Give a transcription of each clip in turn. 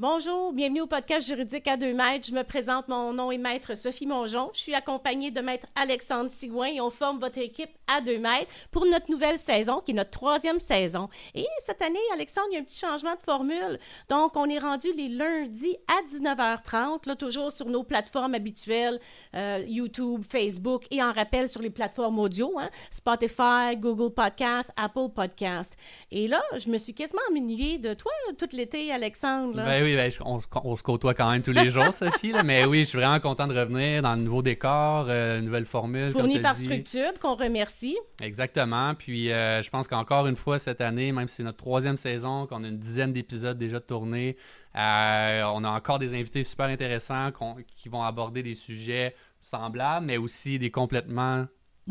Bonjour, bienvenue au podcast juridique à deux mètres. Je me présente, mon nom est Maître Sophie Mongeon. Je suis accompagnée de Maître Alexandre Sigouin et on forme votre équipe à deux mètres pour notre nouvelle saison, qui est notre troisième saison. Et cette année, Alexandre, il y a un petit changement de formule. Donc, on est rendu les lundis à 19h30, là, toujours sur nos plateformes habituelles, euh, YouTube, Facebook et en rappel sur les plateformes audio, hein, Spotify, Google Podcast, Apple Podcast. Et là, je me suis quasiment ennuyée de toi tout l'été, Alexandre. Ben ben, je- on, se- on se côtoie quand même tous les jours, Sophie. là, mais oui, je suis vraiment content de revenir dans le nouveau décor, euh, nouvelle formule. comme Fourni t'as par. Structube, qu'on remercie. Exactement. Puis euh, je pense qu'encore une fois cette année, même si c'est notre troisième saison, qu'on a une dizaine d'épisodes déjà tournés, euh, on a encore des invités super intéressants qui vont aborder des sujets semblables, mais aussi des complètement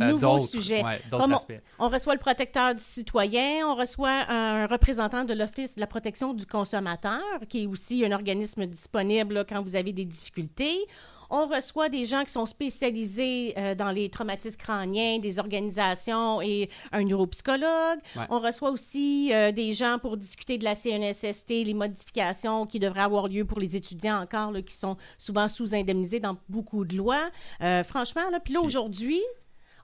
Nouveaux d'autres- sujets. ouais, d'autres Comme on-. On reçoit le protecteur du citoyen, on reçoit un représentant de l'Office de la protection du consommateur, qui est aussi un organisme disponible là, quand vous avez des difficultés. On reçoit des gens qui sont spécialisés euh, dans les traumatismes crâniens, des organisations et un neuropsychologue. Ouais. On reçoit aussi euh, des gens pour discuter de la CNSST, les modifications qui devraient avoir lieu pour les étudiants encore, là, qui sont souvent sous-indemnisés dans beaucoup de lois. Euh, franchement, là, puis là, aujourd'hui,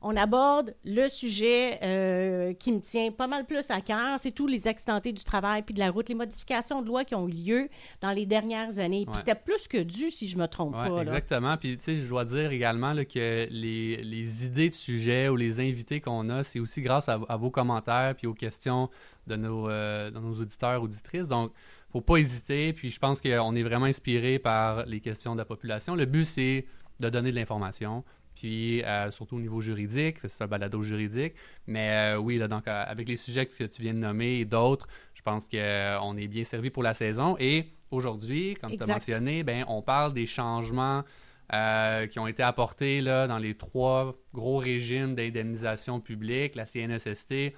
on aborde le sujet euh, qui me tient pas mal plus à cœur, c'est tous les accidentés du travail puis de la route, les modifications de loi qui ont eu lieu dans les dernières années. Puis Ouais. c'était plus que dû, si je me trompe Ouais, pas. là. exactement. Puis, tu sais, je dois dire également là, que les, les idées de sujets ou les invités qu'on a, c'est aussi grâce à, à vos commentaires puis aux questions de nos, euh, de nos auditeurs, auditrices. Donc, faut pas hésiter. Puis, je pense qu'on est vraiment inspiré par les questions de la population. Le but, c'est de donner de l'information. Puis, euh, surtout au niveau juridique, c'est un balado juridique. Mais euh, oui, là, donc, euh, avec les sujets que tu viens de nommer et d'autres, je pense qu'on est bien servi pour la saison. Et aujourd'hui, comme tu as mentionné, ben, on parle des changements euh, qui ont été apportés là, dans les trois gros régimes d'indemnisation publique, la CNSST,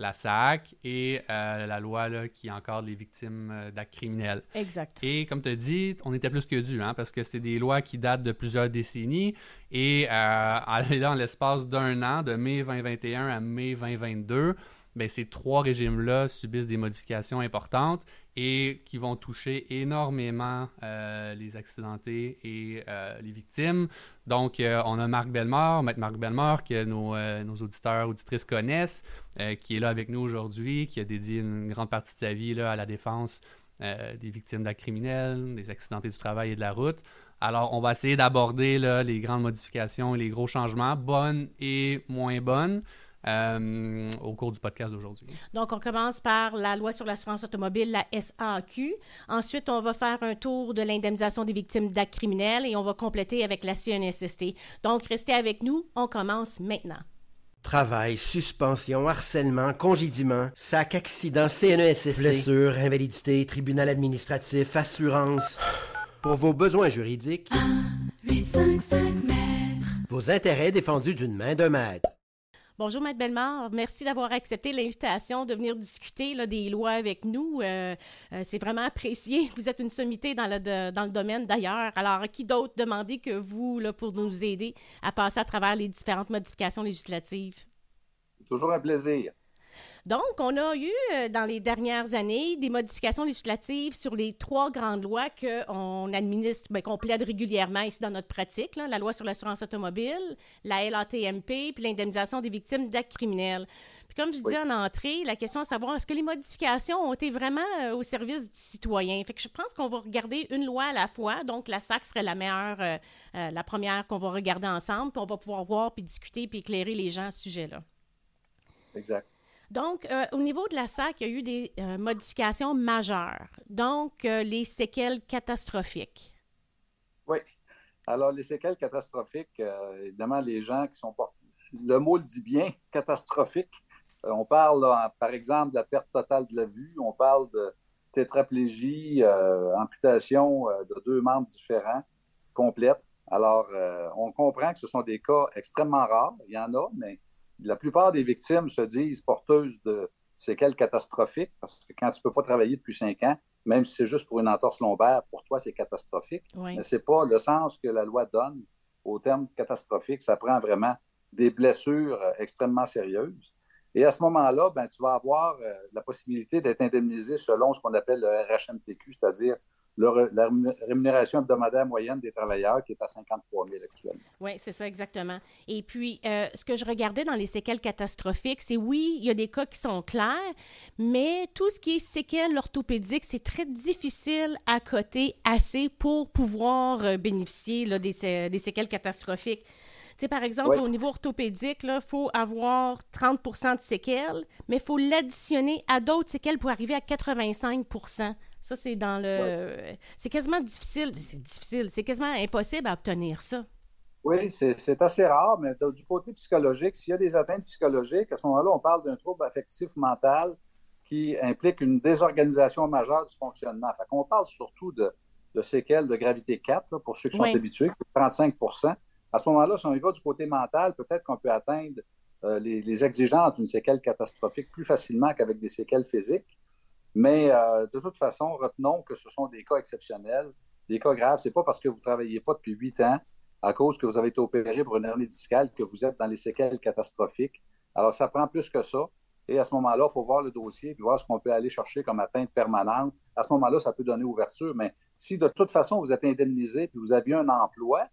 la SAC et euh, la loi là, qui encadre les victimes euh, d'actes criminels. Exact. Et comme tu as dit, on était plus que dû, hein, parce que c'est des lois qui datent de plusieurs décennies. Et euh, en l'espace d'un an, de mai 2021 à mai 2022, ben, ces trois régimes-là subissent des modifications importantes et qui vont toucher énormément euh, les accidentés et euh, les victimes. Donc, euh, on a Marc Bellemare, Maître Marc Bellemare, que nos, nos auditeurs, auditrices connaissent, qui est là avec nous aujourd'hui, qui a dédié une grande partie de sa vie là, à la défense des victimes d'actes criminels, des accidentés du travail et de la route. Alors, on va essayer d'aborder les grandes modifications et les gros changements, bonnes et moins bonnes, euh, au cours du podcast d'aujourd'hui. Donc, on commence par la loi sur l'assurance automobile, la SAQ. Ensuite, on va faire un tour de l'indemnisation des victimes d'actes criminels et on va compléter avec la CNSST. Donc, restez avec nous. On commence maintenant. Travail, suspension, harcèlement, congédiement, sac, accident, CNESST, blessure, invalidité, tribunal administratif, assurance. Pour vos besoins juridiques, 855 mètres. vos intérêts défendus d'une main de maître. Bonjour, Maître Bellemare. Merci d'avoir accepté l'invitation de venir discuter des lois avec nous. Euh, euh, c'est vraiment apprécié. Vous êtes une sommité dans le, domaine d'ailleurs. Alors, qui d'autre demander que vous pour nous aider à passer à travers les différentes modifications législatives? Toujours un plaisir. Donc, on a eu euh, dans les dernières années des modifications législatives sur les trois grandes lois qu'on administre, ben, qu'on plaide régulièrement ici dans notre pratique, là, la loi sur l'assurance automobile, la LATMP, puis l'indemnisation des victimes d'actes criminels. Puis comme je disais en entrée, la question est de savoir est-ce que les modifications ont été vraiment euh, au service du citoyen? Fait que je pense qu'on va regarder une loi à la fois. Donc, la SAC serait la meilleure, euh, euh, la première qu'on va regarder ensemble, puis on va pouvoir voir, puis discuter, puis éclairer les gens à ce sujet-là. Exact. Donc, euh, au niveau de la SAC, il y a eu des euh, modifications majeures. Donc, euh, les séquelles catastrophiques. Oui. Alors, les séquelles catastrophiques, évidemment, les gens qui sont pas. Le mot le dit bien, catastrophique. On parle, par exemple, de la perte totale de la vue. On parle de tétraplégie, amputation de deux membres différents, complète. Alors, on comprend que ce sont des cas extrêmement rares. Il y en a, mais la plupart des victimes se disent porteuses de séquelles catastrophiques parce que quand tu ne peux pas travailler depuis cinq ans, même si c'est juste pour une entorse lombaire, pour toi, c'est catastrophique. Oui. Mais ce n'est pas le sens que la loi donne au terme catastrophique. Ça prend vraiment des blessures euh, extrêmement sérieuses. Et à ce moment-là, ben, tu vas avoir euh, la possibilité d'être indemnisé selon ce qu'on appelle le RHMTQ, c'est-à-dire la rémunération hebdomadaire moyenne des travailleurs qui est à 53 000 actuellement. Oui, c'est ça exactement. Et puis, euh, ce que je regardais dans les séquelles catastrophiques, c'est oui, il y a des cas qui sont clairs, mais tout ce qui est séquelles orthopédiques, c'est très difficile à coter assez pour pouvoir euh, bénéficier là, des, des séquelles catastrophiques. Tu sais, par exemple, au niveau orthopédique, il faut avoir 30 de séquelles, mais il faut l'additionner à d'autres séquelles pour arriver à 85 ça, c'est dans le. C'est quasiment difficile. C'est difficile. C'est quasiment impossible à obtenir ça. Oui, c'est assez rare, mais du côté psychologique, s'il y a des atteintes psychologiques, à ce moment-là, on parle d'un trouble affectif mental qui implique une désorganisation majeure du fonctionnement. Fait qu'on parle surtout de, séquelles de gravité 4, pour ceux qui sont habitués, 35% À ce moment-là, si on y va du côté mental, peut-être qu'on peut atteindre euh, les, les, exigences d'une séquelle catastrophique plus facilement qu'avec des séquelles physiques. Mais euh, de toute façon, retenons que ce sont des cas exceptionnels, des cas graves. Ce n'est pas parce que vous ne travaillez pas depuis huit ans, à cause que vous avez été opéré pour une hernie discale, que vous êtes dans les séquelles catastrophiques. Alors, ça prend plus que ça. Et à ce moment-là, il faut voir le dossier et voir ce qu'on peut aller chercher comme atteinte permanente. À ce moment-là, ça peut donner ouverture. Mais si de toute façon, vous êtes indemnisé et vous aviez un emploi,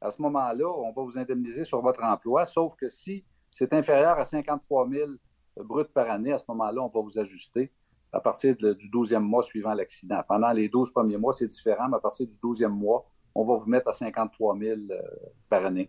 à ce moment-là, on va vous indemniser sur votre emploi, sauf que si c'est inférieur à 53 000 bruts par année, à ce moment-là, on va vous ajuster à partir du 12e mois suivant l'accident. Pendant les 12 premiers mois, c'est différent, mais à partir du 12e mois, on va vous mettre à 53 000 euh, par année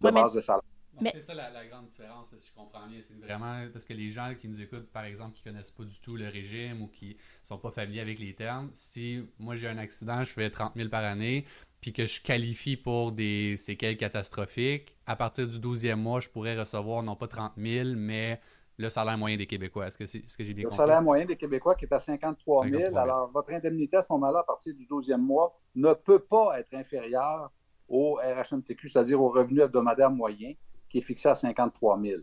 de base de salaire. C'est ça la, grande différence, si je comprends bien. C'est vraiment parce que les gens qui nous écoutent, par exemple, qui ne connaissent pas du tout le régime ou qui ne sont pas familiers avec les termes, si moi j'ai un accident, je fais 30 000 par année, puis que je qualifie pour des séquelles catastrophiques, à partir du 12e mois, je pourrais recevoir non pas 30 000, mais le salaire moyen des Québécois? Est-ce que, c'est, ce que j'ai bien compris? Le salaire moyen des Québécois qui est à 53 000. Alors, votre indemnité à ce moment-là, à partir du 12e mois, ne peut pas être inférieure au RHMTQ, c'est-à-dire au revenu hebdomadaire moyen, qui est fixé à 53 000.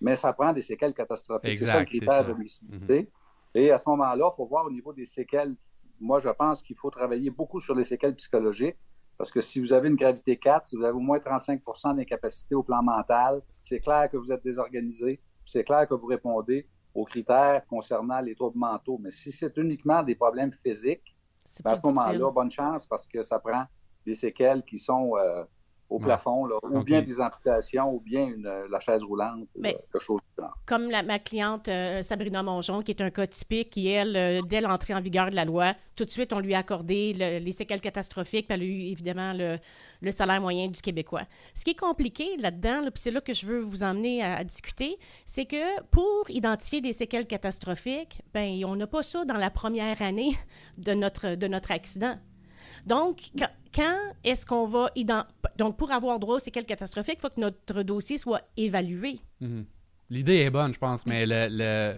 Mais ça prend des séquelles catastrophiques. C'est ça le critère de visibilité. Mhm. Et à ce moment-là, il faut voir au niveau des séquelles. Moi, je pense qu'il faut travailler beaucoup sur les séquelles psychologiques. Parce que si vous avez une gravité 4, si vous avez au moins 35% d'incapacité au plan mental, c'est clair que vous êtes désorganisé, c'est clair que vous répondez aux critères concernant les troubles mentaux. Mais si c'est uniquement des problèmes physiques, à ce moment-là, bonne chance parce que ça prend des séquelles qui sont euh, au plafond, ou bien des amputations, ou bien une, la chaise roulante, Mais, quelque chose Comme ma cliente euh, Sabrina Mongeon, qui est un cas typique, qui, elle, euh, dès l'entrée en vigueur de la loi, tout de suite, on lui a accordé les séquelles catastrophiques, puis elle a eu évidemment le, salaire moyen du Québécois. Ce qui est compliqué là-dedans, puis c'est là que je veux vous emmener à, discuter, c'est que pour identifier des séquelles catastrophiques, ben on n'a pas ça dans la première année de notre, de notre accident. Donc, quand, est-ce qu'on va... Donc, pour avoir droit aux séquelles catastrophiques, il faut que notre dossier soit évalué. Mhm. L'idée est bonne, je pense, mais la,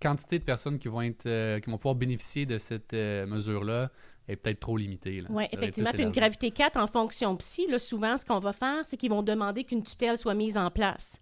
quantité de personnes qui vont, être, euh, qui vont pouvoir bénéficier de cette euh, mesure-là est peut-être trop limitée. Oui, effectivement. Puis une gravité 4 en fonction psy, là, souvent, ce qu'on va faire, c'est qu'ils vont demander qu'une tutelle soit mise en place.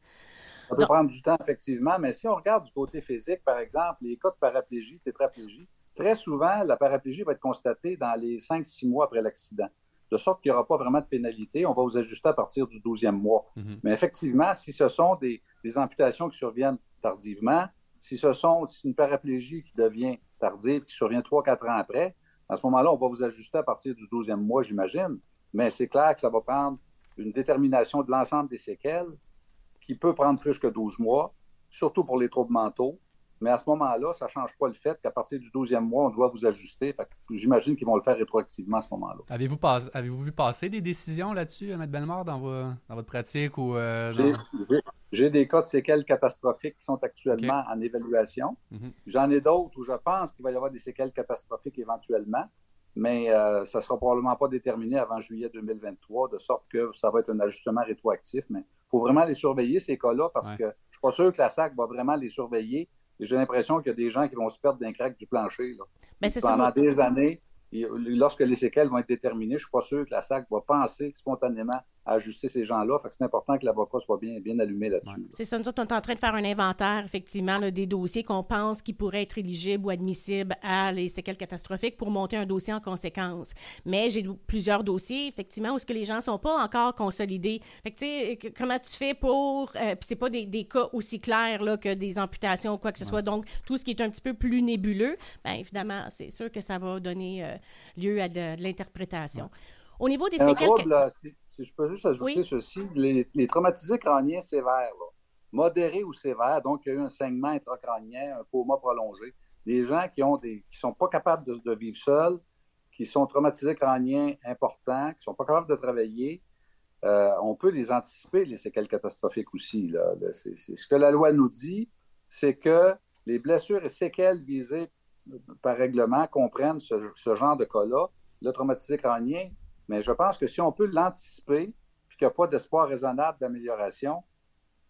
Ça peut prendre du temps, effectivement, mais si on regarde du côté physique, par exemple, les cas de paraplégie, tétraplégie, très souvent, la paraplégie va être constatée dans les 5-6 mois après l'accident. De sorte qu'il n'y aura pas vraiment de pénalité. On va vous ajuster à partir du 12e mois. Mhm. Mais effectivement, si ce sont des, amputations qui surviennent tardivement, si ce sont une paraplégie qui devient tardive, qui survient 3-4 ans après, à ce moment-là, on va vous ajuster à partir du 12e mois, j'imagine. Mais c'est clair que ça va prendre une détermination de l'ensemble des séquelles qui peut prendre plus que 12 mois, surtout pour les troubles mentaux. Mais à ce moment-là, ça ne change pas le fait qu'à partir du 12e mois, on doit vous ajuster. J'imagine qu'ils vont le faire rétroactivement à ce moment-là. Avez-vous, vu passer des décisions là-dessus, M. Bellemare, dans, dans votre pratique? ou euh, J'ai des cas de séquelles catastrophiques qui sont actuellement en évaluation. Mhm. J'en ai d'autres où je pense qu'il va y avoir des séquelles catastrophiques éventuellement, mais euh, ça ne sera probablement pas déterminé avant juillet 2023, de sorte que ça va être un ajustement rétroactif. Mais il faut vraiment les surveiller, ces cas-là, parce que je ne suis pas sûr que la SAC va vraiment les surveiller j'ai l'impression qu'il y a des gens qui vont se perdre d'un crack du plancher. Ben, Pendant des années, lorsque les séquelles vont être déterminées, je ne suis pas sûr que la SAC va penser spontanément à ajuster ces gens-là. Fait que c'est important que l'avocat soit bien, bien allumé là-dessus. C'est ça, nous autres, on est en train de faire un inventaire, effectivement, des dossiers qu'on pense qui pourraient être éligibles ou admissibles à les séquelles catastrophiques pour monter un dossier en conséquence. Mais j'ai plusieurs dossiers, effectivement, où ce que les gens ne sont pas encore consolidés. Fait que, tu sais, comment tu fais pour... Euh, puis c'est pas des, des, cas aussi clairs là, que des amputations ou quoi que ce soit. Donc, tout ce qui est un petit peu plus nébuleux, bien évidemment, c'est sûr que ça va donner euh, lieu à de, l'interprétation. Au niveau des séquelles... Trouble, si, je peux juste ajouter ceci, les, traumatisés crâniens sévères, modérés ou sévères, donc il y a eu un saignement intracrânien, un coma prolongé, des gens qui ont des qui sont pas capables de, vivre seuls, qui sont traumatisés crâniens importants, qui sont pas capables de travailler, euh, on peut les anticiper, les séquelles catastrophiques aussi. Là. C'est, ce que la loi nous dit, c'est que les blessures et séquelles visées par règlement comprennent ce, ce genre de cas-là. Le traumatisé crânien, mais je pense que si on peut l'anticiper, puis qu'il n'y a pas d'espoir raisonnable d'amélioration,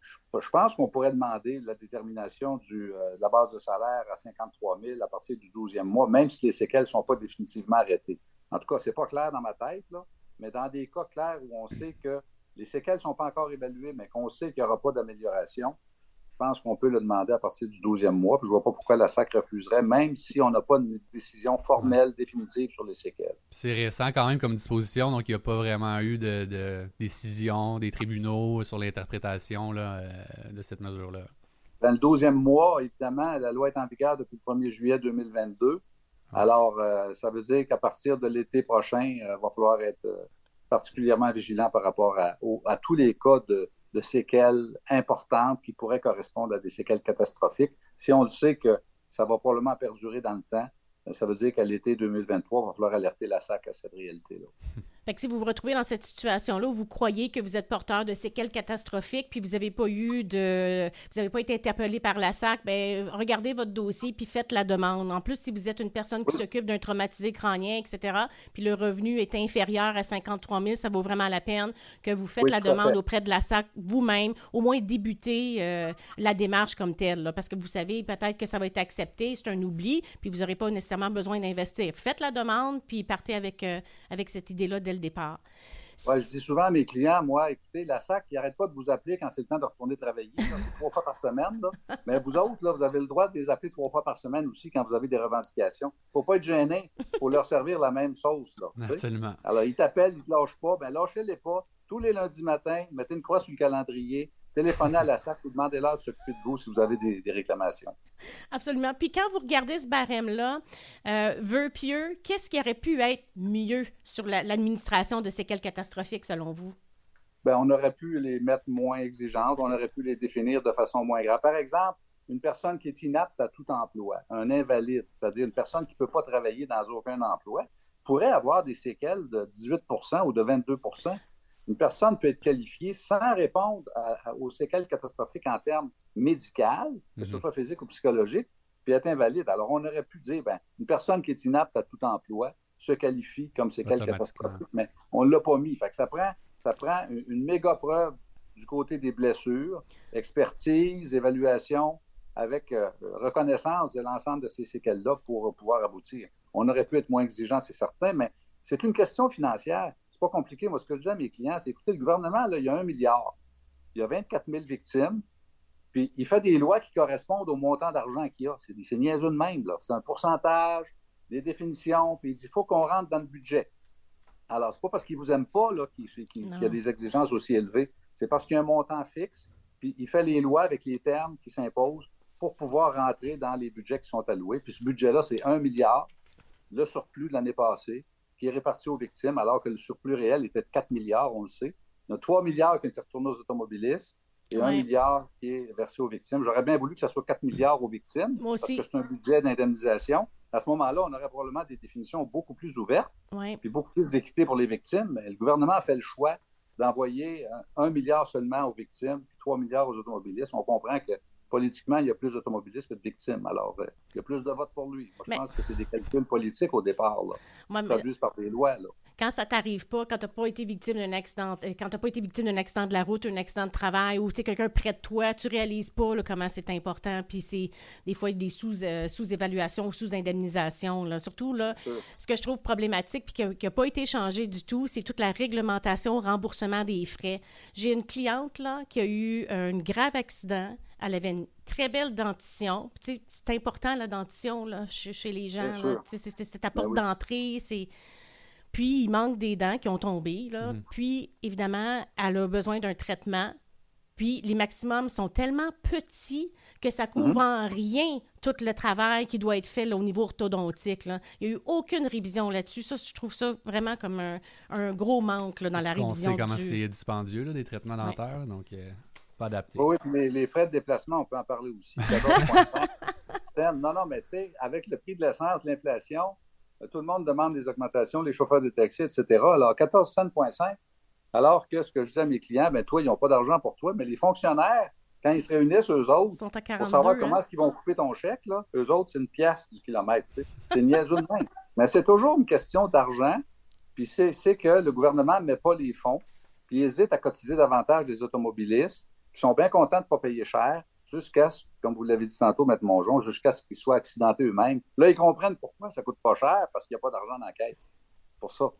je, pense qu'on pourrait demander la détermination euh, de la base de salaire à 53 000 à partir du 12e mois, même si les séquelles ne sont pas définitivement arrêtées. En tout cas, ce n'est pas clair dans ma tête, là, mais dans des cas clairs où on sait que les séquelles ne sont pas encore évaluées, mais qu'on sait qu'il n'y aura pas d'amélioration, pense qu'on peut le demander à partir du 12e mois. Puis je ne vois pas pourquoi la SAC refuserait, même si on n'a pas une décision formelle définitive sur les séquelles. C'est récent quand même comme disposition, donc il n'y a pas vraiment eu de, décision des tribunaux sur l'interprétation euh, de cette mesure-là. Dans le 12e mois, évidemment, la loi est en vigueur depuis le 1er juillet 2022. Ah. Alors, euh, ça veut dire qu'à partir de l'été prochain, il euh, va falloir être particulièrement vigilant par rapport à tous les cas de de séquelles importantes qui pourraient correspondre à des séquelles catastrophiques. Si on le sait que ça va probablement perdurer dans le temps, ça veut dire qu'à l'été 2023, il va falloir alerter la SAC à cette réalité-là. Fait que si vous vous retrouvez dans cette situation-là où vous croyez que vous êtes porteur de séquelles catastrophiques, puis vous n'avez pas eu de, vous n'avez pas été interpellé par la SAC, ben regardez votre dossier puis faites la demande. En plus, si vous êtes une personne qui s'occupe d'un traumatisé crânien, etc., puis le revenu est inférieur à 53 000, ça vaut vraiment la peine que vous faites la demande auprès de la SAC vous-même, au moins débuter euh, la démarche comme telle, parce que vous savez peut-être que ça va être accepté, c'est un oubli, puis vous n'aurez pas nécessairement besoin d'investir. Faites la demande, puis partez avec, euh, avec cette idée-là le départ. je dis souvent à mes clients, moi, écoutez, la SAC, il n'arrête pas de vous appeler quand c'est le temps de retourner travailler. C'est trois fois par semaine. Mais vous autres, là, vous avez le droit de les appeler trois fois par semaine aussi quand vous avez des revendications. Il ne faut pas être gêné. Il faut leur servir la même sauce. Là, Absolument. Alors, ils t'appellent, ils ne te lâchent pas. Ben, lâchez-les pas. Tous les lundis matins, mettez une croix sur le calendrier téléphonez à la SAC ou demandez-leur de s'occuper de vous si vous avez des, réclamations. Absolument. Puis quand vous regardez ce barème-là, euh, vœux pieux, qu'est-ce qui aurait pu être mieux sur l'administration de ces cas catastrophiques selon vous? Bien, on aurait pu les mettre moins exigeantes, on aurait pu les définir de façon moins grave. Par exemple, une personne qui est inapte à tout emploi, un invalide, c'est-à-dire une personne qui ne peut pas travailler dans aucun emploi, pourrait avoir des séquelles de 18% ou de 22 une personne peut être qualifiée sans répondre aux séquelles catastrophiques en termes médicaux, que ce mhm. soit physique ou psychologique, puis être invalide. Alors, on aurait pu dire, ben, une personne qui est inapte à tout emploi se qualifie comme séquelles catastrophiques, mais on ne l'a pas mis. Fait que ça prend, ça prend une, méga preuve du côté des blessures, expertise, évaluation, avec euh, reconnaissance de l'ensemble de ces séquelles-là pour pouvoir aboutir. On aurait pu être moins exigeant, c'est certain, mais c'est une question financière pas compliqué. Moi, ce que je dis à mes clients, c'est écoutez, le gouvernement, là, il y a un milliard. Il y a 24 000 victimes. Puis il fait des lois qui correspondent au montant d'argent qu'il y a. C'est, c'est niaiseux de même. C'est un pourcentage, des définitions. Puis il dit il faut qu'on rentre dans le budget. Alors, c'est pas parce qu'il vous aime pas là, qu'il, y a des exigences aussi élevées. C'est parce qu'il y a un montant fixe. Puis il fait les lois avec les termes qui s'imposent pour pouvoir rentrer dans les budgets qui sont alloués. Puis ce budget-là, c'est un milliard. Le surplus de l'année passée, qui est réparti aux victimes, alors que le surplus réel était de 4 milliards, on le sait. Il y a 3 milliards qui ont été retournés aux automobilistes et 1 milliard qui est versé aux victimes. J'aurais bien voulu que ce soit 4 milliards aux victimes, parce que c'est un budget d'indemnisation. À ce moment-là, on aurait probablement des définitions beaucoup plus ouvertes, puis beaucoup plus d'équité pour les victimes. Mais le gouvernement a fait le choix d'envoyer 1 milliard seulement aux victimes, puis 3 milliards aux automobilistes. On comprend que politiquement, il y a plus d'automobilistes que de victimes. Alors, euh, il y a plus de votes pour lui. Moi, je pense que c'est des calculs politiques au départ, là, qui se traduisent par des lois. Là. quand ça t'arrive pas, quand tu n'as pas été victime d'un accident, euh, quand t'as pas été victime d'un accident de la route, un accident de travail, ou quelqu'un près de toi, tu réalises pas là, comment c'est important. Puis c'est des fois des sous, euh, sous-évaluations ou sous-indemnisation. Là. Surtout, là, ce que je trouve problématique puis qui n'a pas été changé du tout, c'est toute la réglementation, remboursement des frais. J'ai une cliente là, qui a eu un grave accident. Elle avait une très belle dentition. Tu sais, c'est important, la dentition, là, chez, chez les gens. C'est c'est- c'est ta porte Ben oui. d'entrée, c'est... Puis, il manque des dents qui ont tombé, là. Mhm. Puis, évidemment, elle a besoin d'un traitement. Puis, les maximums sont tellement petits que ça couvre en rien tout le travail qui doit être fait là, au niveau orthodontique. là. Il n'y a eu aucune révision là-dessus. Ça, je trouve ça vraiment comme un, un gros manque là, dans la On révision sait comment du... c'est dispendieux, là, des traitements Ouais. dentaires, donc euh, pas adapté. Oui, puis les, frais de déplacement, on peut en parler aussi. 14,5. Non, non, mais tu sais, avec le prix de l'essence, l'inflation, euh, tout le monde demande des augmentations, les chauffeurs de taxi, etc. Alors, 14 cents, point cinq, alors que ce que je dis à mes clients, ben toi, ils n'ont pas d'argent pour toi, mais les fonctionnaires, quand ils se réunissent, eux autres, Ils sont à pour 42, savoir hein? comment est-ce qu'ils vont couper ton chèque, là, eux autres, c'est une pièce du kilomètre. tu sais. C'est niaiseux de même. Mais c'est toujours une question d'argent. Puis c'est c'est que le gouvernement ne met pas les fonds, puis il hésite à cotiser davantage des automobilistes qui sont bien contents de ne pas payer cher jusqu'à ce, comme vous l'avez dit tantôt, M. Mongeon, jusqu'à ce qu'ils soient accidentés eux-mêmes. Là, ils comprennent pourquoi ça coûte pas cher, parce qu'il n'y a pas d'argent dans la caisse. Pour ça.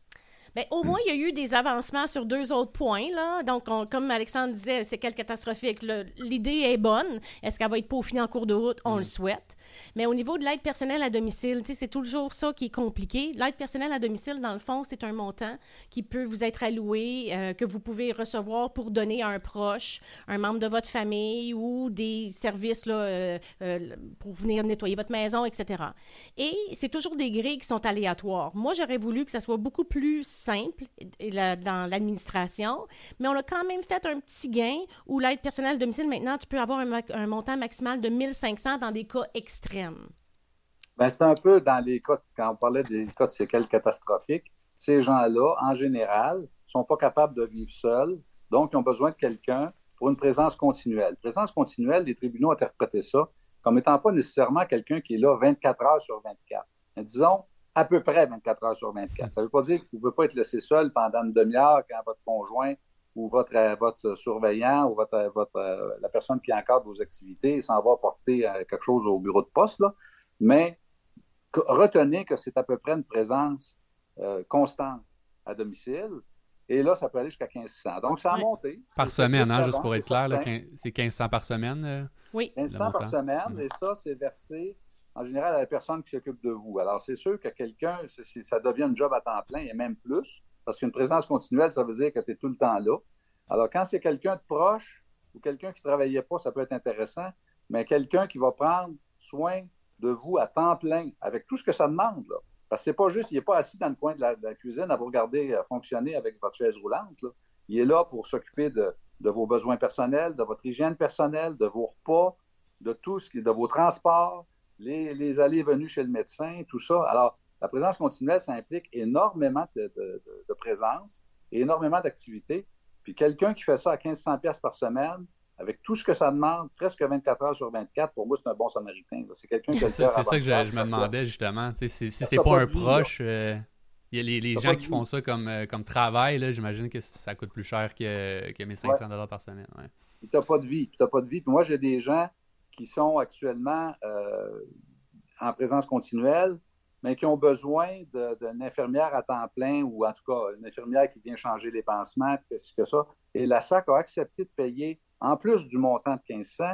Au moins, il y a eu des avancements sur deux autres points. Là. Donc, on- comme Alexandre disait, c'est quel catastrophique. L'idée est bonne. Est-ce qu'elle va être peaufinée en cours de route? On le souhaite. Mais au niveau de l'aide personnelle à domicile, c'est toujours ça qui est compliqué. L'aide personnelle à domicile, dans le fond, c'est un montant qui peut vous être alloué, euh, que vous pouvez recevoir pour donner à un proche, un membre de votre famille ou des services là, euh, euh, pour venir nettoyer votre maison, etc. Et c'est toujours des grilles qui sont aléatoires. Moi, j'aurais voulu que ça soit beaucoup plus simple dans l'administration, mais on a quand même fait un petit gain où l'aide personnelle à domicile, maintenant, tu peux avoir un, montant maximal de 1500 dans des cas extrêmes. Ben, c'est un peu dans les cas, quand on parlait des cas de séquelles catastrophiques, ces gens-là, en général, sont pas capables de vivre seuls, donc ils ont besoin de quelqu'un pour une présence continuelle. Présence continuelle, les tribunaux interprétaient ça comme étant pas nécessairement quelqu'un qui est là 24 heures sur 24. Mais disons, à peu près 24 heures sur 24. Ça ne veut pas dire que vous ne pouvez pas être laissé seul pendant une demi-heure quand votre conjoint ou votre, euh, votre surveillant ou votre, votre, euh, la personne qui encadre vos activités s'en va apporter euh, quelque chose au bureau de poste. Là. Mais retenez que c'est à peu près une présence euh, constante à domicile. Et là, ça peut aller jusqu'à 1500. Donc, ça a monté. Par semaine, hein, juste pour être clair, c'est 1500 par semaine. euh. Oui. 1500 Le par semaine, Mm. et ça, c'est versé en général à la personne qui s'occupe de vous. Alors, c'est sûr que quelqu'un, ça devient un job à temps plein et même plus, parce qu'une présence continuelle, ça veut dire que tu es tout le temps là. Alors, quand c'est quelqu'un de proche ou quelqu'un qui ne travaillait pas, ça peut être intéressant, mais quelqu'un qui va prendre soin de vous à temps plein, avec tout ce que ça demande. Parce que c'est pas juste, il n'est pas assis dans le coin de la, cuisine à vous regarder euh, fonctionner avec votre chaise roulante. Il est là pour s'occuper de, de vos besoins personnels, de votre hygiène personnelle, de vos repas, de tout ce qui de vos transports, les, les allées et venues chez le médecin, tout ça. Alors, la présence continuelle, ça implique énormément de, de- de- de présence et énormément d'activités. Puis quelqu'un qui fait ça à 1500 pièces par semaine, avec tout ce que ça demande, presque 24 heures sur 24, pour moi, c'est un bon samaritain. C'est quelqu'un qui a C'est ça que je, me demandais justement. Si, c'est pas un pas vie, proche, euh, il y a les, gens qui font ça comme, euh, comme travail, j'imagine que ça coûte plus cher que, que 1500 dollars par semaine. ouais. Tu n'as pas de vie. Tu pas de vie. Puis moi, j'ai des gens qui sont actuellement euh, en présence continuelle, mais qui ont besoin d'une infirmière à temps plein ou en tout cas une infirmière qui vient changer les pansements, puis que, ça. Et la SAC a accepté de payer, en plus du montant de 1500,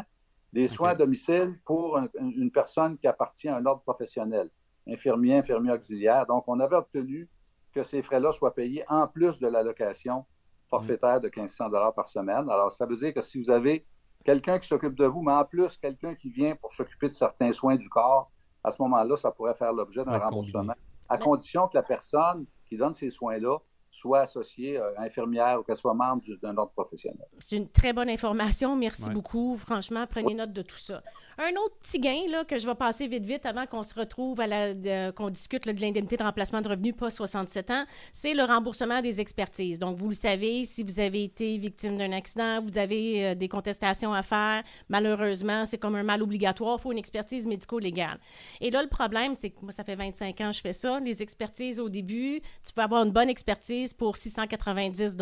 des soins à domicile pour un- une personne qui appartient à un ordre professionnel, infirmier, infirmier auxiliaire. Donc, on avait obtenu que ces frais-là soient payés en plus de l'allocation forfaitaire de 1500 par semaine. Alors, ça veut dire que si vous avez quelqu'un qui s'occupe de vous, mais en plus quelqu'un qui vient pour s'occuper de certains soins du corps, à ce moment-là, ça pourrait faire l'objet d'un remboursement, à condition que la personne qui donne ces soins-là soit associée, euh, infirmière ou qu'elle soit membre d'un ordre professionnel. C'est une très bonne information. Merci beaucoup. Franchement, prenez note de tout ça. Un autre petit gain là, que je vais passer vite, vite avant qu'on se retrouve, à la, qu'on discute de l'indemnité de remplacement de revenus pas 67 ans, c'est le remboursement des expertises. Donc, vous le savez, si vous avez été victime d'un accident, vous avez euh, des contestations à faire, malheureusement, c'est comme un mal obligatoire, il faut une expertise médico-légale. Et là, le problème, c'est que moi, ça fait 25 ans que je fais ça. Les expertises, au début, tu peux avoir une bonne expertise pour 690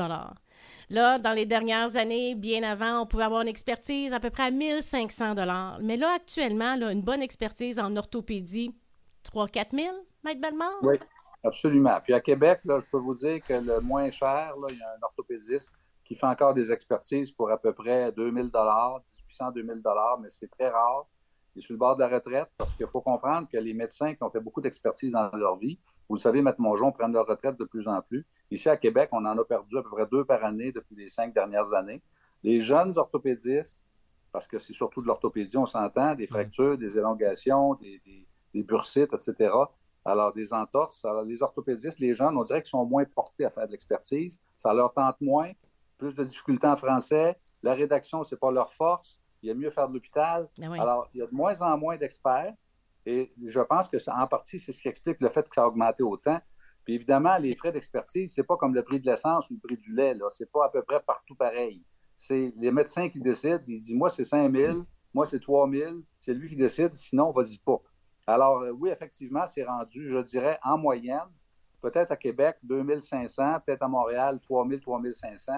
Là, dans les dernières années, bien avant, on pouvait avoir une expertise à peu près à 1500 dollars. Mais là, actuellement, une bonne expertise en orthopédie, 3-4 000, Maître Bellemare? Oui, absolument. Puis à Québec, là, je peux vous dire que le moins cher, il y a un orthopédiste qui fait encore des expertises pour à peu près 2000 dollars, 1800, 2000 dollars, mais c'est très rare. Il est sur le bord de la retraite parce qu'il faut comprendre que les médecins qui ont fait beaucoup d'expertise dans leur vie, vous le savez, Maître Mongeon prennent leur retraite de plus en plus. Ici, à Québec, on en a perdu à peu près deux par année depuis les cinq dernières années. Les jeunes orthopédistes, parce que c'est surtout de l'orthopédie, on s'entend, des fractures, des élongations, des, des, bursites, etc. Alors, des entorses. Alors, les orthopédistes, les jeunes, on dirait qu'ils sont moins portés à faire de l'expertise. Ça leur tente moins. Plus de difficultés en français. La rédaction, ce n'est pas leur force. Il y a mieux faire de l'hôpital. Ben Alors, il y a de moins en moins d'experts. Et je pense que, en partie, c'est ce qui explique le fait que ça a augmenté autant. Puis évidemment, les frais d'expertise, c'est pas comme le prix de l'essence ou le prix du lait. Là. C'est pas à peu près partout pareil. C'est les médecins qui décident. Ils disent, moi, c'est 5 000, moi, c'est 3 000. C'est lui qui décide, sinon, vas-y pas. Alors, euh, oui, effectivement, c'est rendu, je dirais, en moyenne, peut-être à Québec, 2 500, peut-être à Montréal, 3 000, 3 500,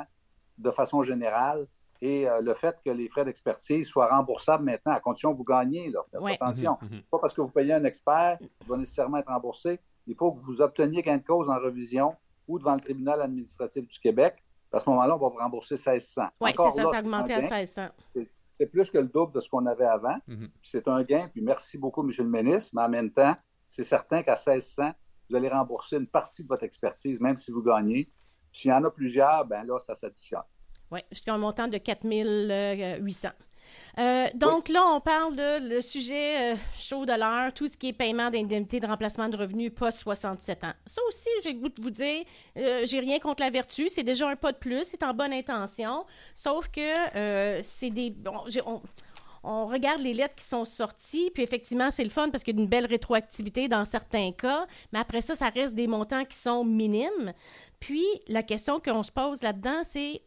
de façon générale. Et euh, le fait que les frais d'expertise soient remboursables maintenant, à condition que vous gagnez, là, attention. Mhm, mhm. Pas parce que vous payez un expert qu'il va nécessairement être remboursé il faut que vous obteniez gain de cause en revision ou devant le tribunal administratif du Québec. À ce moment-là, on va vous rembourser 1600. Oui, c'est ça, ça a augmenté à 1600. C'est plus que le double de ce qu'on avait avant. Mhm. C'est un gain, puis merci beaucoup, M. le ministre, mais en même temps, c'est certain qu'à 1600, vous allez rembourser une partie de votre expertise, même si vous gagnez. S'il y en a plusieurs, ben là, ça s'additionne. Oui, jusqu'à un montant de 4800. Euh, donc là, on parle de le sujet euh, chaud de l'heure, tout ce qui est paiement d'indemnité de remplacement de revenus post 67 ans. Ça aussi, j'ai le goût de vous dire, euh, j'ai rien contre la vertu, c'est déjà un pas de plus, c'est en bonne intention, sauf que c'est des... on, regarde les lettres qui sont sorties, puis effectivement, c'est le fun parce qu'il y a une belle rétroactivité dans certains cas, mais après ça, ça reste des montants qui sont minimes. Puis, la question qu'on se pose là-dedans, c'est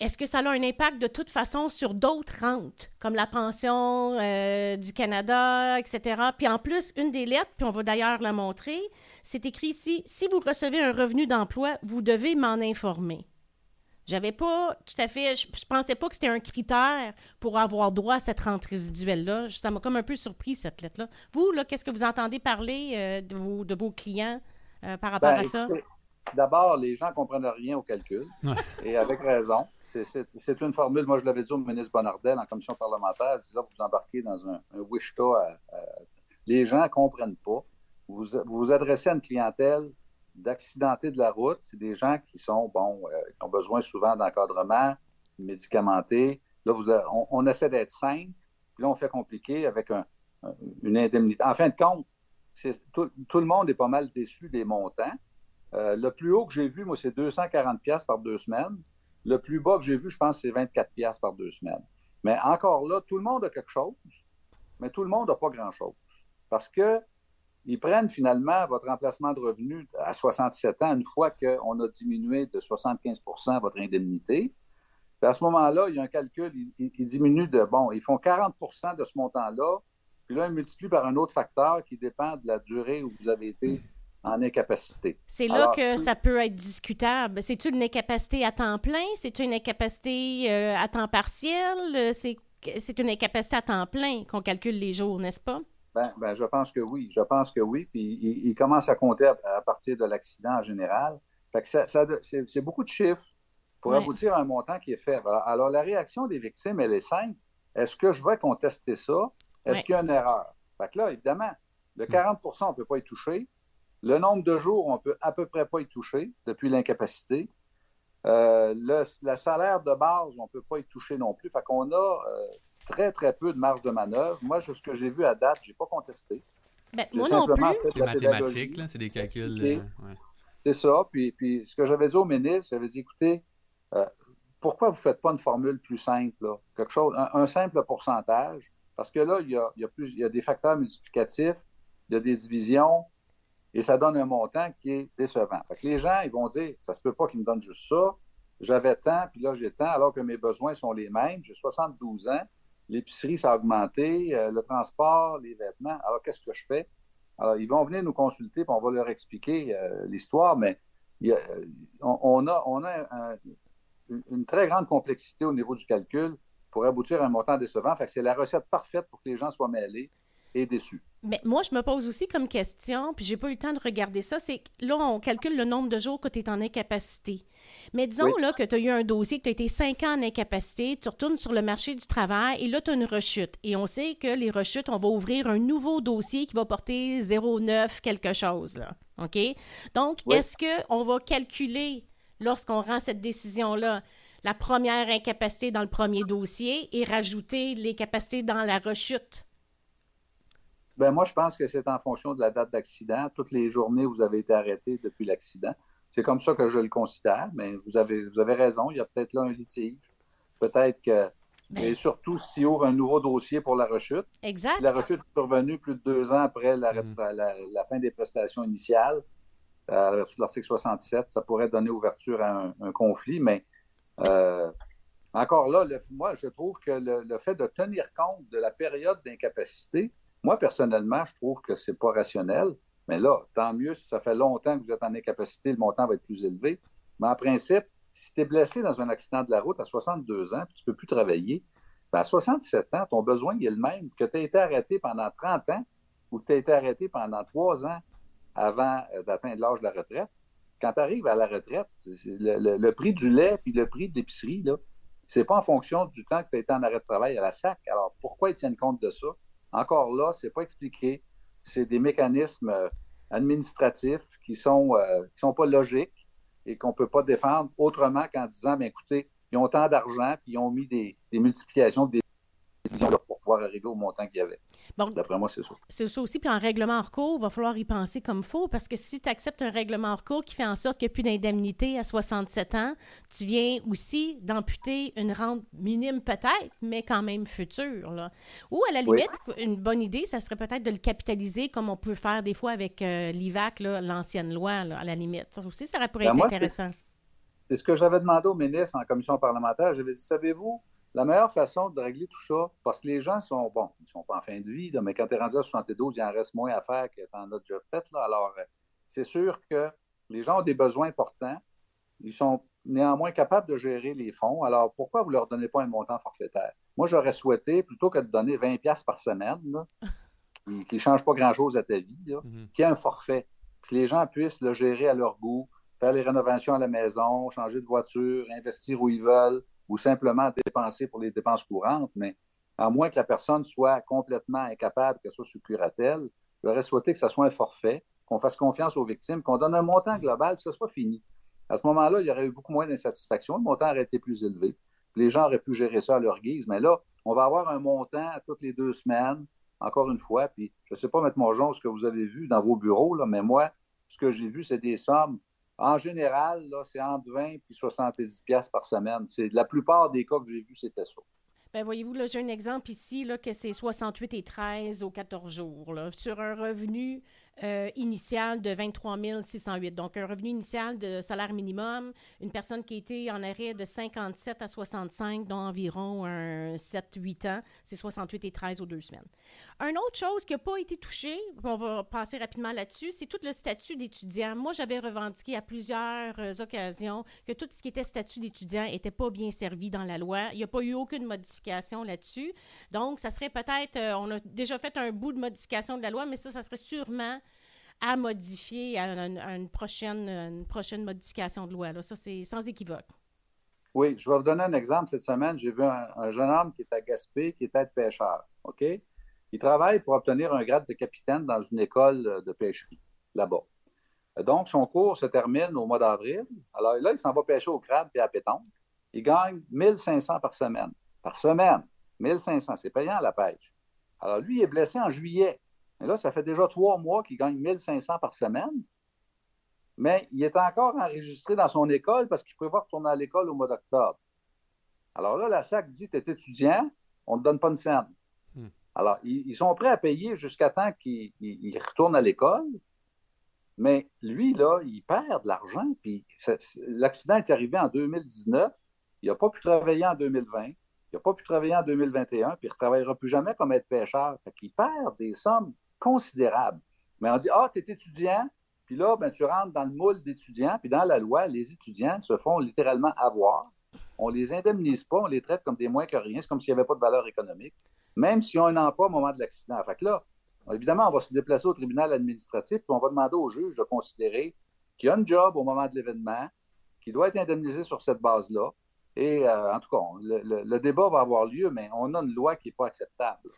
est-ce que ça a un impact de toute façon sur d'autres rentes, comme la pension euh, du Canada, etc. Puis en plus, une des lettres, puis on va d'ailleurs la montrer, c'est écrit ici, si vous recevez un revenu d'emploi, vous devez m'en informer. J'avais pas tout à fait, je, pensais pas que c'était un critère pour avoir droit à cette rente résiduelle-là. Ça m'a comme un peu surpris, cette lettre-là. Vous, là, qu'est-ce que vous entendez parler euh, de, vos, de vos clients euh, par rapport ben, à ça? D'abord, les gens ne comprennent rien au calcul, et avec raison. C'est une formule, moi je l'avais dit au ministre Bonardel en commission parlementaire, je là, vous embarquez dans un, un wish Les gens ne comprennent pas. Vous, vous adressez à une clientèle d'accidentés de la route, c'est des gens qui sont, bon, euh, qui ont besoin souvent d'encadrement médicamenté. Là, vous, on, essaie d'être simple, puis là, on fait compliqué avec une indemnité. En fin de compte, tout, tout, le monde est pas mal déçu des montants. Euh, le plus haut que j'ai vu, moi, c'est 240 pièces par deux semaines. Le plus bas que j'ai vu, je pense, c'est 24 pièces par deux semaines. Mais encore là, tout le monde a quelque chose, mais tout le monde n'a pas grand-chose. Parce que ils prennent finalement votre remplacement de revenus à 67 ans une fois qu'on a diminué de 75% votre indemnité. Puis à ce moment-là, il y a un calcul, ils, diminuent de, bon, ils font 40% de ce montant-là, puis là, ils multiplient par un autre facteur qui dépend de la durée où vous avez été en incapacité. C'est là que ça peut être discutable. C'est une incapacité à temps plein? C'est une incapacité euh, à temps partiel? C'est une incapacité à temps plein qu'on calcule les jours, n'est-ce pas? Ben, ben, je pense que oui. Je pense que oui. Puis il, commence à compter à, partir de l'accident en général. Fait que ça, c'est beaucoup de chiffres pour aboutir à un montant qui est faible. Alors, la réaction des victimes, elle est simple. Est-ce que je vais contester ça? Est-ce qu'il y a une erreur? Fait que là, évidemment, le 40% hmm. on ne peut pas y toucher. Le nombre de jours, on peut à peu près pas y toucher depuis l'incapacité. Euh, le, salaire de base, on ne peut pas y toucher non plus. Fait qu'on a euh, très, très peu de marge de manœuvre. Moi, ce que j'ai vu à date, je n'ai pas contesté. Ben, moi non plus. C'est mathématique, c'est des calculs. Euh, C'est ça. Puis, puis ce que j'avais dit au ministre, j'avais dit, écoutez, euh, pourquoi vous ne faites pas une formule plus simple, quelque chose, un, simple pourcentage? Parce que là, il y a, il y a, plus, il y a des facteurs multiplicatifs, il y a des divisions, et ça donne un montant qui est décevant. Fait que les gens, ils vont dire, ça se peut pas qu'ils me donnent juste ça. J'avais tant, puis là, j'ai tant, alors que mes besoins sont les mêmes. J'ai 72 ans. L'épicerie, ça a augmenté. Euh, le transport, les vêtements. Alors, qu'est-ce que je fais? Alors, ils vont venir nous consulter, puis on va leur expliquer euh, l'histoire, mais on, a, une très grande complexité au niveau du calcul pour aboutir à un montant décevant. Fait que c'est la recette parfaite pour que les gens soient mêlés et. Mais moi, je me pose aussi comme question, puis j'ai pas eu le temps de regarder ça, c'est que là, on calcule le nombre de jours que tu es en incapacité. Mais disons là que tu as eu un dossier, que tu as été cinq ans en incapacité, tu retournes sur le marché du travail et là, tu as une rechute. Et on sait que les rechutes, on va ouvrir un nouveau dossier qui va porter 0,9 quelque chose, là. OK? Donc, est-ce qu'on va calculer, lorsqu'on rend cette décision-là, la première incapacité dans le premier dossier et rajouter les capacités dans la rechute? Ben moi, je pense que c'est en fonction de la date d'accident. Toutes les journées où vous avez été arrêté depuis l'accident. C'est comme ça que je le considère, mais vous avez, vous avez raison. Il y a peut-être là un litige. Peut-être que. Mais... surtout s'il ouvre un nouveau dossier pour la rechute. Exact. Si la rechute est survenue plus de deux ans après la, mm. fin des prestations initiales, euh, sur l'article 67, ça pourrait donner ouverture à un, conflit, mais euh, encore là, moi, je trouve que le, fait de tenir compte de la période d'incapacité, moi, personnellement, je trouve que c'est pas rationnel. Mais là, tant mieux si ça fait longtemps que vous êtes en incapacité, le montant va être plus élevé. Mais en principe, si tu es blessé dans un accident de la route à 62 ans, puis tu ne peux plus travailler, ben à 67 ans, ton besoin est le même que tu as été arrêté pendant 30 ans ou que tu as été arrêté pendant 3 ans avant euh, d'atteindre l'âge de la retraite. Quand tu arrives à la retraite, le, prix du lait puis le prix de l'épicerie, ce n'est pas en fonction du temps que tu as été en arrêt de travail à la SAC. Alors, pourquoi ils tiennent compte de ça? Encore là, ce n'est pas expliqué. C'est des mécanismes euh, administratifs qui sont, euh, sont pas logiques et qu'on ne peut pas défendre autrement qu'en disant, bien, écoutez, ils ont tant d'argent, puis ils ont mis des, des multiplications des décisions pour pouvoir arriver au montant qu'il y avait. D'après moi, c'est ça. C'est ça aussi. Puis en règlement en recours, il va falloir y penser comme faux parce que si tu acceptes un règlement en recours qui fait en sorte qu'il n'y a plus d'indemnité à 67 ans, tu viens aussi d'amputer une rente minime peut-être, mais quand même future. Là. Ou à la limite, une bonne idée, ça serait peut-être de le capitaliser comme on peut faire des fois avec euh, l'IVAC, l'ancienne loi, à la limite. Ça aussi, ça pourrait ben, être intéressant. C'est ce que j'avais demandé au ministre en commission parlementaire. J'avais dit, savez-vous, la meilleure façon de régler tout ça, parce que les gens sont, bon, ils sont pas en fin de vie, mais quand tu es rendu à 72, il en reste moins à faire que tu en as déjà fait. Là. Alors, euh, c'est sûr que les gens ont des besoins importants. Ils sont néanmoins capables de gérer les fonds. Alors, pourquoi vous ne leur donnez pas un montant forfaitaire? Moi, j'aurais souhaité, plutôt que de donner 20$ par semaine, qui ne change pas grand-chose à ta vie, mm-hmm. qu'il y ait un forfait, que les gens puissent le gérer à leur goût, faire les rénovations à la maison, changer de voiture, investir où ils veulent, ou simplement dépenser pour les dépenses courantes, mais à moins que la personne soit complètement incapable, qu'elle soit sous curatelle, j'aurais souhaité que ce soit un forfait, qu'on fasse confiance aux victimes, qu'on donne un montant global, que ce soit fini. À ce moment-là, il y aurait eu beaucoup moins d'insatisfaction, le montant aurait été plus élevé. Les gens auraient pu gérer ça à leur guise, mais là, on va avoir un montant toutes les deux semaines, encore une fois, puis je ne sais pas, M. Mongeon, ce que vous avez vu dans vos bureaux, là, mais moi, ce que j'ai vu, c'est des sommes en général, c'est entre 20 et 70 pièces par semaine. C'est la plupart des cas que j'ai vus, c'était ça. Bien, voyez-vous, là, j'ai un exemple ici, là, que c'est 68 et 13 aux 14 jours, là, sur un revenu euh, initial de 23 608. Donc, un revenu initial de salaire minimum, une personne qui été en arrêt de 57 à 65, dont environ 7-8 ans, c'est 68 et 13 aux deux semaines. Une autre chose qui n'a pas été touchée, on va passer rapidement là-dessus, c'est tout le statut d'étudiant. Moi, j'avais revendiqué à plusieurs euh, occasions que tout ce qui était statut d'étudiant n'était pas bien servi dans la loi. Il n'y a pas eu aucune modification là-dessus. Donc, ça serait peut-être, euh, on a déjà fait un bout de modification de la loi, mais ça, ça serait sûrement à modifier à une, prochaine, une prochaine modification de loi. Ça, c'est sans équivoque. Oui, je vais vous donner un exemple. Cette semaine, j'ai vu un, jeune homme qui est à Gaspé, qui être pêcheur. OK? Il travaille pour obtenir un grade de capitaine dans une école de pêcherie là-bas. Donc, son cours se termine au mois d'avril. Alors là, il s'en va pêcher au crabe et à pétanque. Il gagne 1500 par semaine. Par semaine. 1500, c'est payant la pêche. Alors, lui, il est blessé en juillet. Mais là, ça fait déjà trois mois qu'il gagne 1500 par semaine. mais il est encore enregistré dans son école parce qu'il prévoit retourner à l'école au mois d'octobre. Alors là, la SAC dit, tu es étudiant, on ne te donne pas une scène. Hmm. Alors, ils, sont prêts à payer jusqu'à temps qu'il retourne à l'école, mais lui, là, il perd de l'argent, puis l'accident est arrivé en 2019, il n'a pas pu travailler en 2020, il n'a pas pu travailler en 2021, puis il ne retravaillera plus jamais comme être pêcheur. Fait qu'il perd des sommes considérables. Mais on dit, ah, tu es étudiant, puis là, ben, tu rentres dans le moule d'étudiants, puis dans la loi, les étudiants se font littéralement avoir. On les indemnise pas, on les traite comme des moins que rien. C'est comme s'il n'y avait pas de valeur économique, même s'ils ont un emploi au moment de l'accident. Fait que là, évidemment, on va se déplacer au tribunal administratif, puis on va demander au juge de considérer qu'il y a un job au moment de l'événement, qui doit être indemnisé sur cette base-là. Et euh, en tout cas, le, débat va avoir lieu, mais on a une loi qui n'est pas acceptable.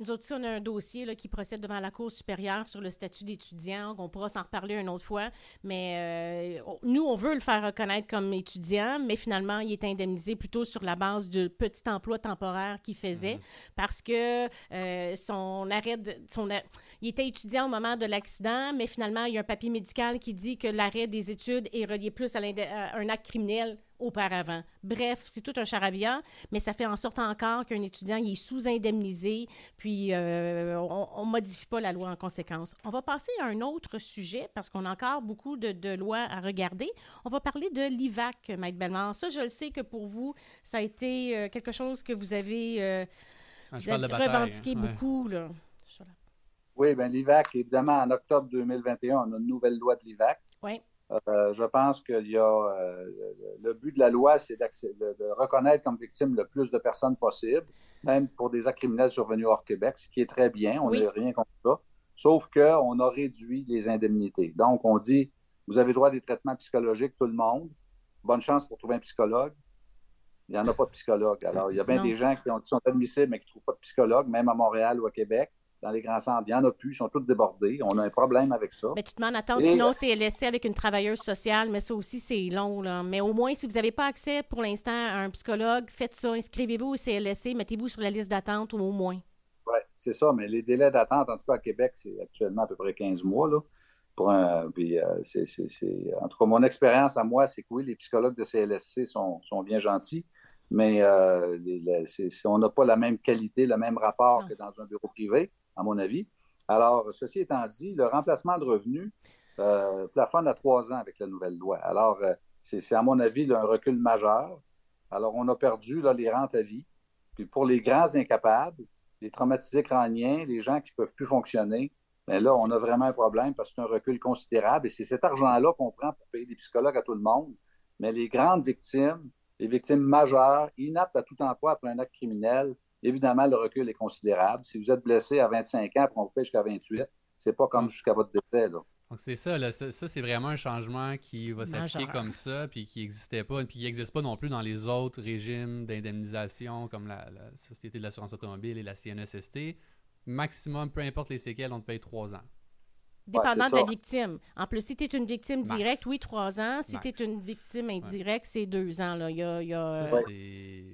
Nous autres, on a un dossier qui procède devant la Cour supérieure sur le statut d'étudiant. On pourra s'en reparler une autre fois. Mais euh, nous, on veut le faire reconnaître comme étudiant, mais finalement, il est indemnisé plutôt sur la base du petit emploi temporaire qu'il faisait mhm. parce que euh, son arrêt, de, son, il était étudiant au moment de l'accident, mais finalement, il y a un papier médical qui dit que l'arrêt des études est relié plus à, à un acte criminel auparavant. Bref, c'est tout un charabia, mais ça fait en sorte encore qu'un étudiant il est sous-indemnisé, puis euh, on ne modifie pas la loi en conséquence. On va passer à un autre sujet parce qu'on a encore beaucoup de, lois à regarder. On va parler de l'IVAC, Maître Bellemare. Ça, je le sais que pour vous, ça a été euh, quelque chose que vous avez, euh, revendiqué hein. beaucoup. Là. Oui, bien l'IVAC, évidemment, en octobre 2021, on a une nouvelle loi de l'IVAC. Oui. Euh, je pense qu'il y a euh, le but de la loi, c'est de, reconnaître comme victime le plus de personnes possible, même pour des actes criminels survenus hors Québec, ce qui est très bien. On n'a rien contre ça. Sauf qu'on a réduit les indemnités. Donc, on dit vous avez droit à des traitements psychologiques, tout le monde. Bonne chance pour trouver un psychologue. Il n'y en a pas de psychologue. Alors, il y a bien des gens qui, qui sont admissibles, mais qui ne trouvent pas de psychologue, même à Montréal ou à Québec dans les grands centres. Il n'y en a plus, ils sont tous débordés. On a un problème avec ça. Mais tu te demandes, attends, sinon c'est laissé avec une travailleuse sociale, mais ça aussi, c'est long. Là. Mais au moins, si vous n'avez pas accès pour l'instant à un psychologue, faites ça. Inscrivez-vous au CLSC, mettez-vous sur la liste d'attente au moins. Oui, c'est ça. Mais les délais d'attente, en tout cas à Québec, c'est actuellement à peu près 15 mois. Là, pour un, puis, euh, c'est, En tout cas, mon expérience à moi, c'est que oui, les psychologues de CLSC sont, sont bien gentils mais euh, on n'a pas la même qualité, le même rapport que dans un bureau privé à mon avis. Alors, ceci étant dit, le remplacement de revenus euh, plafonne à trois ans avec la nouvelle loi. Alors, euh, c'est à mon avis un recul majeur. Alors, on a perdu les rentes à vie. Puis pour les grands incapables, les traumatisés crâniens, les gens qui ne peuvent plus fonctionner, bien là, on a vraiment un problème parce que c'est un recul considérable et c'est cet argent-là qu'on prend pour payer des psychologues à tout le monde. Mais les grandes victimes, les victimes majeures, inaptes à tout emploi après un acte criminel, Évidemment, le recul est considérable. Si vous êtes blessé à 25 ans, on vous paye jusqu'à 28, c'est pas comme jusqu'à votre décès. Là. Donc c'est ça, ça, c'est vraiment un changement qui va s'appliquer comme ça, puis qui n'existait pas, puis qui n'existe pas non plus dans les autres régimes d'indemnisation comme la, Société de l'assurance automobile et la CNSST. Maximum, peu importe les séquelles, on te paye trois ans. Dépendant de la victime. En plus, si tu es une victime directe, oui, trois ans. Si tu es une victime indirecte, c'est deux ans. Là.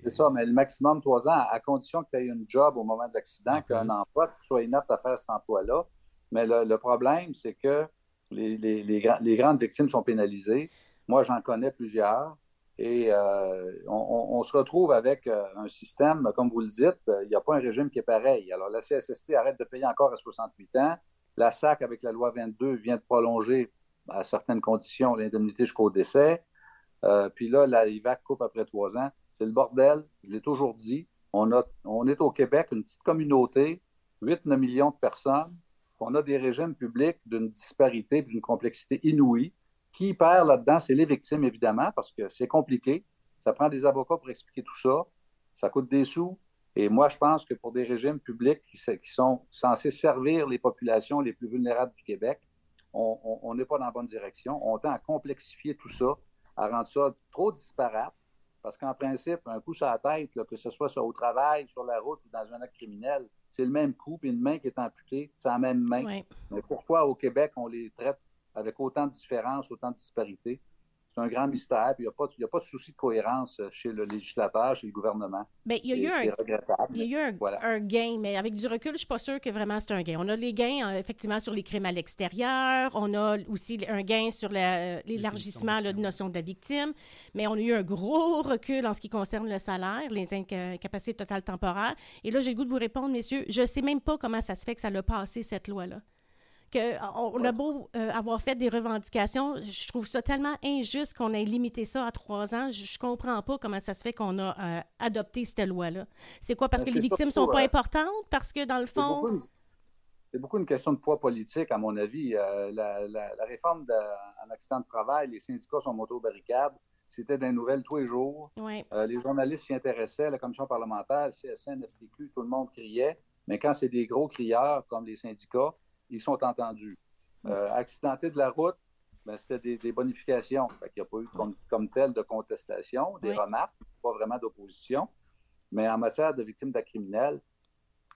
C'est ça, mais le maximum trois ans, à condition que tu aies un job au moment de l'accident, qu'un emploi, que tu sois inapte à faire cet emploi-là. Mais le, problème, c'est que les, les, les, grandes victimes sont pénalisées. Moi, j'en connais plusieurs. Et euh, on, se retrouve avec euh, un système, comme vous le dites, il n'y a pas un régime qui est pareil. Alors, la CSST arrête de payer encore à 68 ans. La SAC, avec la loi 22, vient de prolonger à certaines conditions l'indemnité jusqu'au décès. Euh, puis là, la IVAC coupe après trois ans. C'est le bordel. Je l'ai toujours dit. On, est au Québec, une petite communauté, 8-9 millions de personnes. On a des régimes publics d'une disparité d'une complexité inouïe. Qui perd là-dedans, c'est les victimes, évidemment, parce que c'est compliqué. Ça prend des avocats pour expliquer tout ça. Ça coûte des sous. Et moi, je pense que pour des régimes publics qui, sont censés servir les populations les plus vulnérables du Québec, on n'est pas dans la bonne direction. On tend à complexifier tout ça, à rendre ça trop disparate, parce qu'en principe, un coup sur la tête, que ce soit au travail, sur la route ou dans un acte criminel, c'est le même coup, puis une main qui est amputée, c'est la même main. Mais pourquoi au Québec, on les traite avec autant de différences, autant de disparités? C'est un grand mystère. Puis il n'y a, pas de souci de cohérence euh, chez le législateur, chez le gouvernement. Bien, il y a eu, un, il y a eu un, un, gain, mais avec du recul, je ne suis pas sûre que vraiment c'est un gain. On a les gains, euh, effectivement, sur les crimes à l'extérieur. On a aussi un gain sur l'élargissement de la notion de la victime. Mais on a eu un gros recul en ce qui concerne le salaire, les incapacités totales temporaires. Et là, j'ai le goût de vous répondre, messieurs, je ne sais même pas comment ça se fait que ça l'a passé, cette loi-là on a beau euh, avoir fait des revendications, je trouve ça tellement injuste qu'on ait limité ça à trois ans. Je, ne comprends pas comment ça se fait qu'on a euh, adopté cette loi-là. C'est quoi? Parce ben, que les victimes sont pas importantes? Parce que dans le fond... C'est beaucoup, une question de poids politique, à mon avis. Euh, la, réforme d'un accident de travail, les syndicats sont moto barricades. C'était des nouvelles tous les jours. les journalistes s'y intéressaient, la commission parlementaire, CSN, FTQ, tout le monde criait. Mais quand c'est des gros crieurs comme les syndicats, ils sont entendus. Euh, accidenté de la route, ben, c'était des, bonifications. Il n'y a pas eu comme, tel de contestation, des remarques, pas vraiment d'opposition. Mais en matière de victimes d'actes criminels,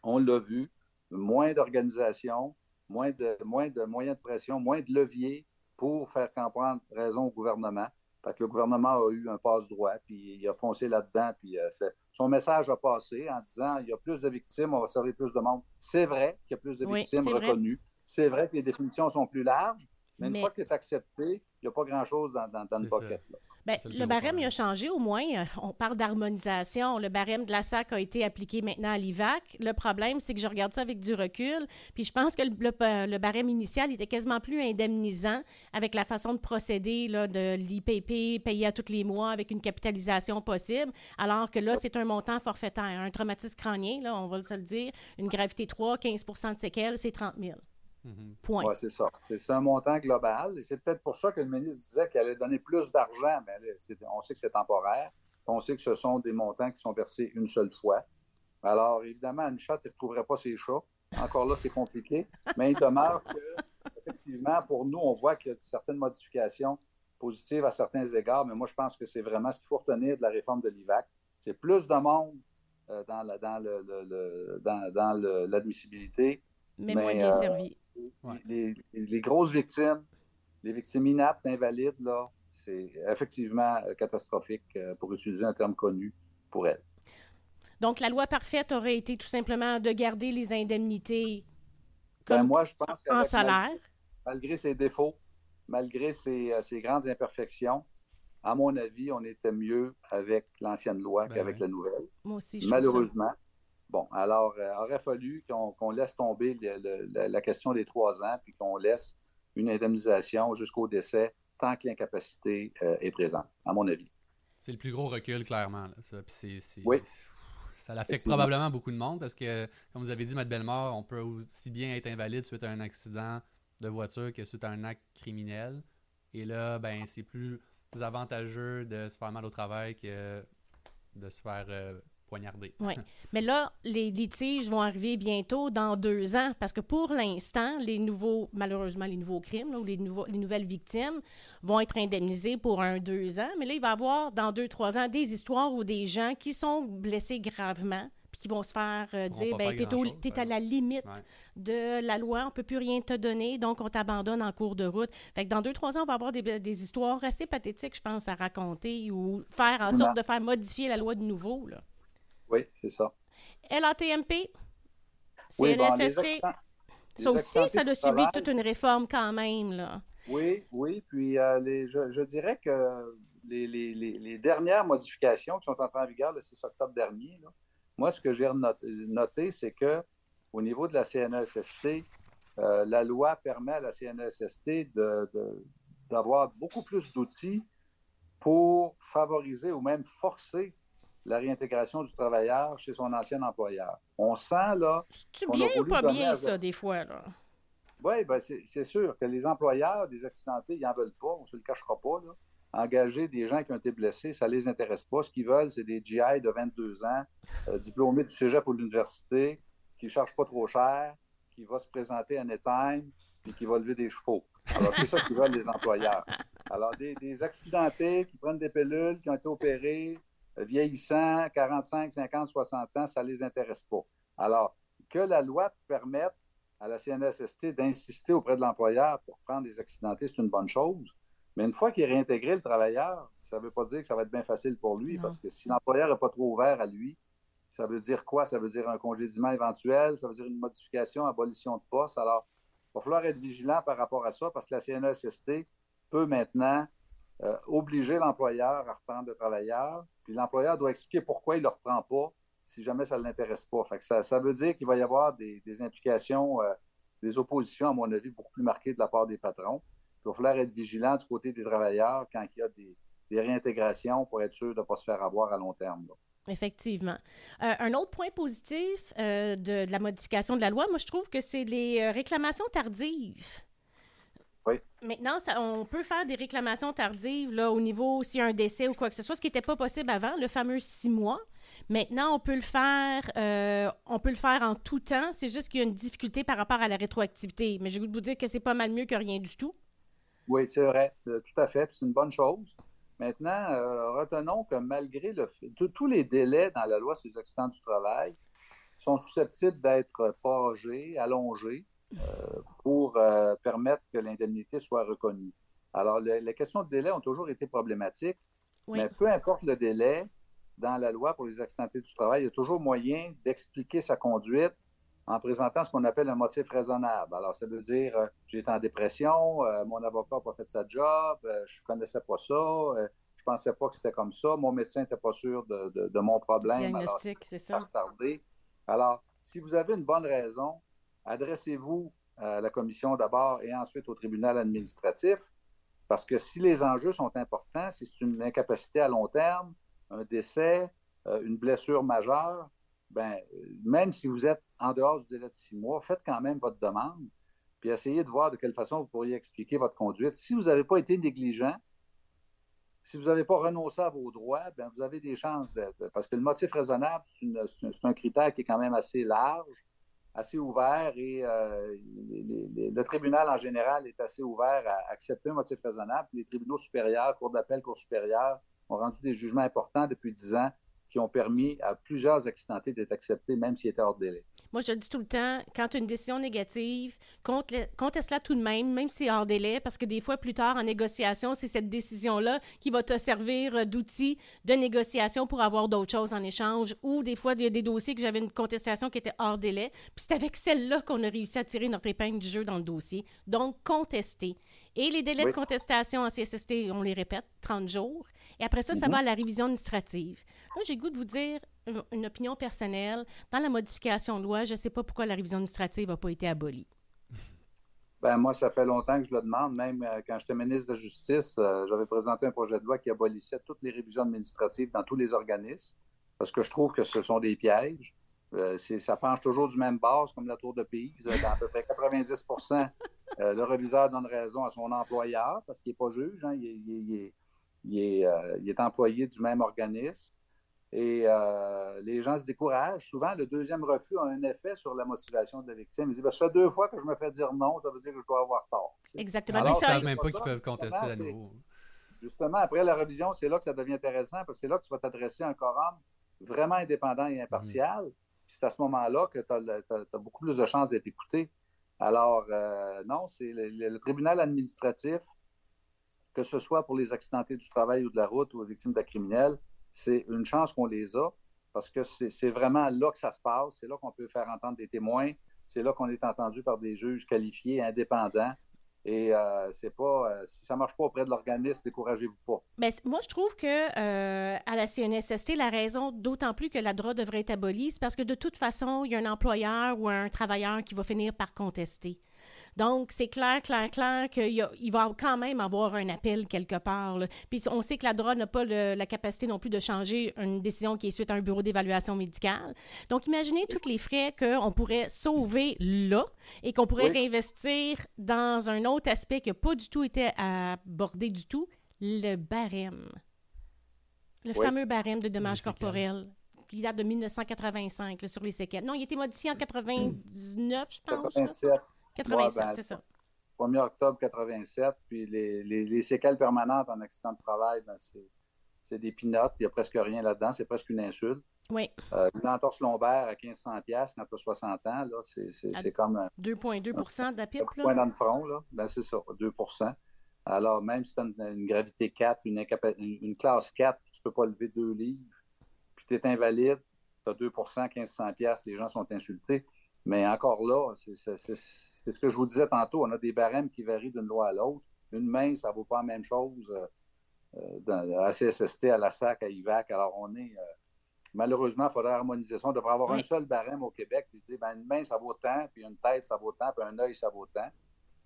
on l'a vu, moins d'organisation, moins de, moins de moyens de pression, moins de leviers pour faire comprendre raison au gouvernement. Fait que le gouvernement a eu un passe-droit, puis il a foncé là-dedans, puis euh, son message a passé en disant il y a plus de victimes, on va servir plus de monde. C'est vrai qu'il y a plus de victimes reconnues. C'est vrai que les définitions sont plus larges, mais, une fois que c'est accepté, il n'y a pas grand-chose dans, dans, le pocket. Ben, le barème a changé au moins. Euh, on parle d'harmonisation. Le barème de la SAC a été appliqué maintenant à l'IVAC. Le problème, c'est que je regarde ça avec du recul. Puis je pense que le, barème initial était quasiment plus indemnisant avec la façon de procéder là, de l'IPP payé à tous les mois avec une capitalisation possible. Alors que là, c'est un montant forfaitaire. Un traumatisme crânien, là, on va se le dire, une gravité 3, 15% de séquelles, c'est 30 000. Point. Oui, c'est ça. C'est un montant global. Et c'est peut-être pour ça que le ministre disait qu'elle allait donner plus d'argent, mais on sait que c'est temporaire. On sait que ce sont des montants qui sont versés une seule fois. Alors, évidemment, une chatte ne retrouverait pas ses chats. Encore là, c'est compliqué. Mais il demeure que, effectivement, pour nous, on voit qu'il y a certaines modifications positives à certains égards, mais moi, je pense que c'est vraiment ce qu'il faut retenir de la réforme de l'IVAC. C'est plus de monde euh, dans l'admissibilité. mais, moins bien euh, servi les, grosses victimes, les victimes inaptes, invalides, là, c'est effectivement euh, catastrophique, euh, pour utiliser un terme connu pour elles. Donc, la loi parfaite aurait été tout simplement de garder les indemnités ben, moi, je pense en salaire. Malgré, ses défauts, malgré ses, euh, grandes imperfections, à mon avis, on était mieux avec l'ancienne loi ben qu'avec la nouvelle. Moi aussi, je Malheureusement. Bon, alors, il euh, aurait fallu qu'on laisse tomber la, question des trois ans, puis qu'on laisse une indemnisation jusqu'au décès tant que l'incapacité euh, est présente, à mon avis. C'est le plus gros recul, clairement. Ça. oui. Ça affecte probablement beaucoup de monde parce que, comme vous avez dit, Matt Bellemare, on peut aussi bien être invalide suite à un accident de voiture que suite à un acte criminel. Et là, ben, c'est plus avantageux de se faire mal au travail que de se faire euh, oui. Mais là, les litiges vont arriver bientôt dans deux ans parce que pour l'instant, les nouveaux, malheureusement, les nouveaux crimes ou les, nouveaux, les nouvelles victimes vont être indemnisés pour un, deux ans. Mais là, il va y avoir dans deux, trois ans des histoires où des gens qui sont blessés gravement puis qui vont se faire euh, dire ben, tu es, à la limite de la loi, on peut plus rien te donner, donc on t'abandonne en cours de route. Fait que dans deux, trois ans, on va avoir des, des histoires assez pathétiques, je pense, à raconter ou faire en sorte de faire modifier la loi de nouveau. Là. Oui, c'est ça. LATMP, CNSST, ça aussi, ça a subi toute une réforme quand même. Là. Oui, oui. Puis euh, les, je, dirais que les, les, les, dernières modifications qui sont entrées en vigueur le 6 octobre dernier, moi, ce que j'ai noté, c'est que au niveau de la CNSST, euh, la loi permet à la CNSST d'avoir de, beaucoup plus d'outils pour favoriser ou même forcer la réintégration du travailleur chez son ancien employeur. On sent là. C'est bien ou pas bien, ça, des fois, là? Oui, ben c'est sûr que les employeurs des accidentés, ils n'en veulent pas, on ne se le cachera pas. Là. Engager des gens qui ont été blessés, ça ne les intéresse pas. Ce qu'ils veulent, c'est des GI de 22 ans, euh, diplômés du cégep ou de l'université, qui ne cherchent pas trop cher, qui va se présenter à Netime, et qui va lever des chevaux. Alors, c'est ça qu'ils veulent, les employeurs. Alors, des, des accidentés qui prennent des pilules, qui ont été opérés, vieillissants, 45, 50, 60 ans, ça ne les intéresse pas. Alors, que la loi permette à la CNSST d'insister auprès de l'employeur pour prendre des accidentés, c'est une bonne chose. Mais une fois qu'il est réintégré, le travailleur, ça ne veut pas dire que ça va être bien facile pour lui, parce que si l'employeur n'est pas trop ouvert à lui, ça veut dire quoi? Ça veut dire un congédiement éventuel, ça veut dire une modification, abolition de poste. Alors, il va falloir être vigilant par rapport à ça, parce que la CNESST peut maintenant euh, obliger l'employeur à reprendre le travailleur, puis l'employeur doit expliquer pourquoi il ne le reprend pas si jamais ça ne l'intéresse pas. Fait que ça, veut dire qu'il va y avoir des, implications, euh, des oppositions, à mon avis, beaucoup plus marquées de la part des patrons. Il va falloir être vigilant du côté des travailleurs quand il y a des, réintégrations pour être sûr de ne pas se faire avoir à long terme. Effectivement. Euh, un autre point positif euh, de, la modification de la loi, moi, je trouve que c'est les réclamations tardives. Oui. Maintenant, on peut faire des réclamations tardives là, au niveau s'il y a un décès ou quoi que ce soit, ce qui n'était pas possible avant, le fameux six mois. Maintenant, on peut le faire, on peut le faire en tout temps. C'est juste qu'il y a une difficulté par rapport à la rétroactivité. Mais je vais vous dire que c'est pas mal mieux que rien du tout. Oui, c'est vrai, euh, tout à fait. C'est une bonne chose. Maintenant, euh, retenons que malgré le tous les délais dans la loi sur les accidents du travail sont susceptibles d'être prorogés, allongés euh, pour permettre que l'indemnité soit reconnue. Alors, les questions de délai ont toujours été problématiques, mais peu importe le délai dans la loi pour les accidentés du travail, il y a toujours moyen d'expliquer sa conduite en présentant ce qu'on appelle un motif raisonnable. Alors, ça veut dire, euh, j'étais en dépression, euh, mon avocat n'a pas fait sa job, euh, je ne connaissais pas ça, je ne pensais pas que c'était comme ça, mon médecin n'était pas sûr de, mon problème. Diagnostic, c'est ça. Alors, si vous avez une bonne raison, adressez-vous à la commission d'abord et ensuite au tribunal administratif, parce que si les enjeux sont importants, si c'est une incapacité à long terme, un décès, une blessure majeure, ben, même si vous êtes en dehors du délai de six mois, faites quand même votre demande, puis essayez de voir de quelle façon vous pourriez expliquer votre conduite. Si vous n'avez pas été négligent, si vous n'avez pas renoncé à vos droits, ben, vous avez des chances, parce que le motif raisonnable, c'est un critère qui est quand même assez large, assez ouvert, et euh, le tribunal en général est assez ouvert à accepter un motif raisonnable. Les tribunaux supérieurs, cours d'appel, cours supérieurs, ont rendu des jugements importants depuis dix ans qui ont permis à plusieurs accidentés d'être acceptés, même s'ils étaient hors délai. Moi, je le dis tout le temps, quand tu as une décision négative, conteste-la tout de même, même si c'est hors délai, parce que des fois, plus tard, en négociation, c'est cette décision-là qui va te servir euh, d'outil de négociation pour avoir d'autres choses en échange. Ou des fois, il y a des dossiers que j'avais une contestation qui était hors délai. Puis c'est avec celle-là qu'on a réussi à tirer notre épingle du jeu dans le dossier. Donc, contester. Et les délais de contestation en CSST, on les répète, 30 jours. Et après ça, ça mhm. va à la révision administrative. Là, j'ai goût de vous dire une, opinion personnelle. Dans la modification de loi, je ne sais pas pourquoi la révision administrative n'a pas été abolie. Ben, moi, ça fait longtemps que je le demande. Même euh, quand j'étais ministre de la Justice, euh, j'avais présenté un projet de loi qui abolissait toutes les révisions administratives dans tous les organismes, parce que je trouve que ce sont des pièges. Euh, ça penche toujours du même base, comme la tour de Pise. Dans à peu près 90 le reviseur donne raison à son employeur, parce qu'il n'est pas juge. Hein. il, est, employé du même organisme. Et euh, les gens se découragent. Souvent, le deuxième refus a un effet sur la motivation de la victime. Ils disent Ça fait deux fois que je me fais dire non, ça veut dire que je dois avoir tort. Exactement. Alors, ils ne savent même pas qu'ils peuvent contester à nouveau. Justement, après la révision, c'est là que ça devient intéressant parce que c'est là que tu vas t'adresser à un quorum vraiment indépendant et impartial. Mm. C'est à ce moment-là que tu as, beaucoup plus de chances d'être écouté. Alors, euh, non, c'est le, tribunal administratif, que ce soit pour les accidentés du travail ou de la route ou les victimes d'actes criminels, c'est une chance qu'on les a parce que c'est vraiment là que ça se passe. C'est là qu'on peut faire entendre des témoins. C'est là qu'on est entendu par des juges qualifiés, indépendants. Et euh, c'est pas, euh, si ça marche pas auprès de l'organisme, découragez-vous pas. Ben, moi, je trouve que euh, à la CNSST, la raison d'autant plus que la droit devrait être abolie, c'est parce que de toute façon, il y a un employeur ou un travailleur qui va finir par contester. Donc, c'est clair, clair, clair qu'il va quand même avoir un appel quelque part. Puis on sait que la drogue n'a pas la capacité non plus de changer une décision qui est suite à un bureau d'évaluation médicale. Donc, imaginez tous les frais qu'on pourrait sauver là et qu'on pourrait réinvestir dans un autre aspect qui n'a pas du tout été abordé du tout, le barème. Le fameux barème de dommages corporels qui date de 1985 sur les séquelles. Non, il a été modifié en 99, je pense. 87. 87, ben, c'est ça. 1er octobre 87, puis les, les, séquelles permanentes en accident de travail, ben c'est des pinottes, il n'y a presque rien là-dedans, c'est presque une insulte. Oui. Euh, une entorse lombaire à 1500 pièces quand tu as 60 ans, là, c'est comme... 2,2% d'APIP, là? point dans le front, là, ben c'est ça, 2% Alors, même si tu as une, gravité 4, une, une, classe 4, tu ne peux pas lever deux livres, puis tu es invalide, tu as 2% 1500 pièces, les gens sont insultés. Mais encore là, c'est ce que je vous disais tantôt, on a des barèmes qui varient d'une loi à l'autre. Une main, ça ne vaut pas la même chose euh, euh, dans, à CSST, à la SAC, à IVAC. Alors, on est. Euh, malheureusement, il faudrait harmoniser ça. On devrait avoir un seul barème au Québec, puis se dire, ben, une main, ça vaut tant, puis une tête, ça vaut tant, puis un œil, ça vaut tant.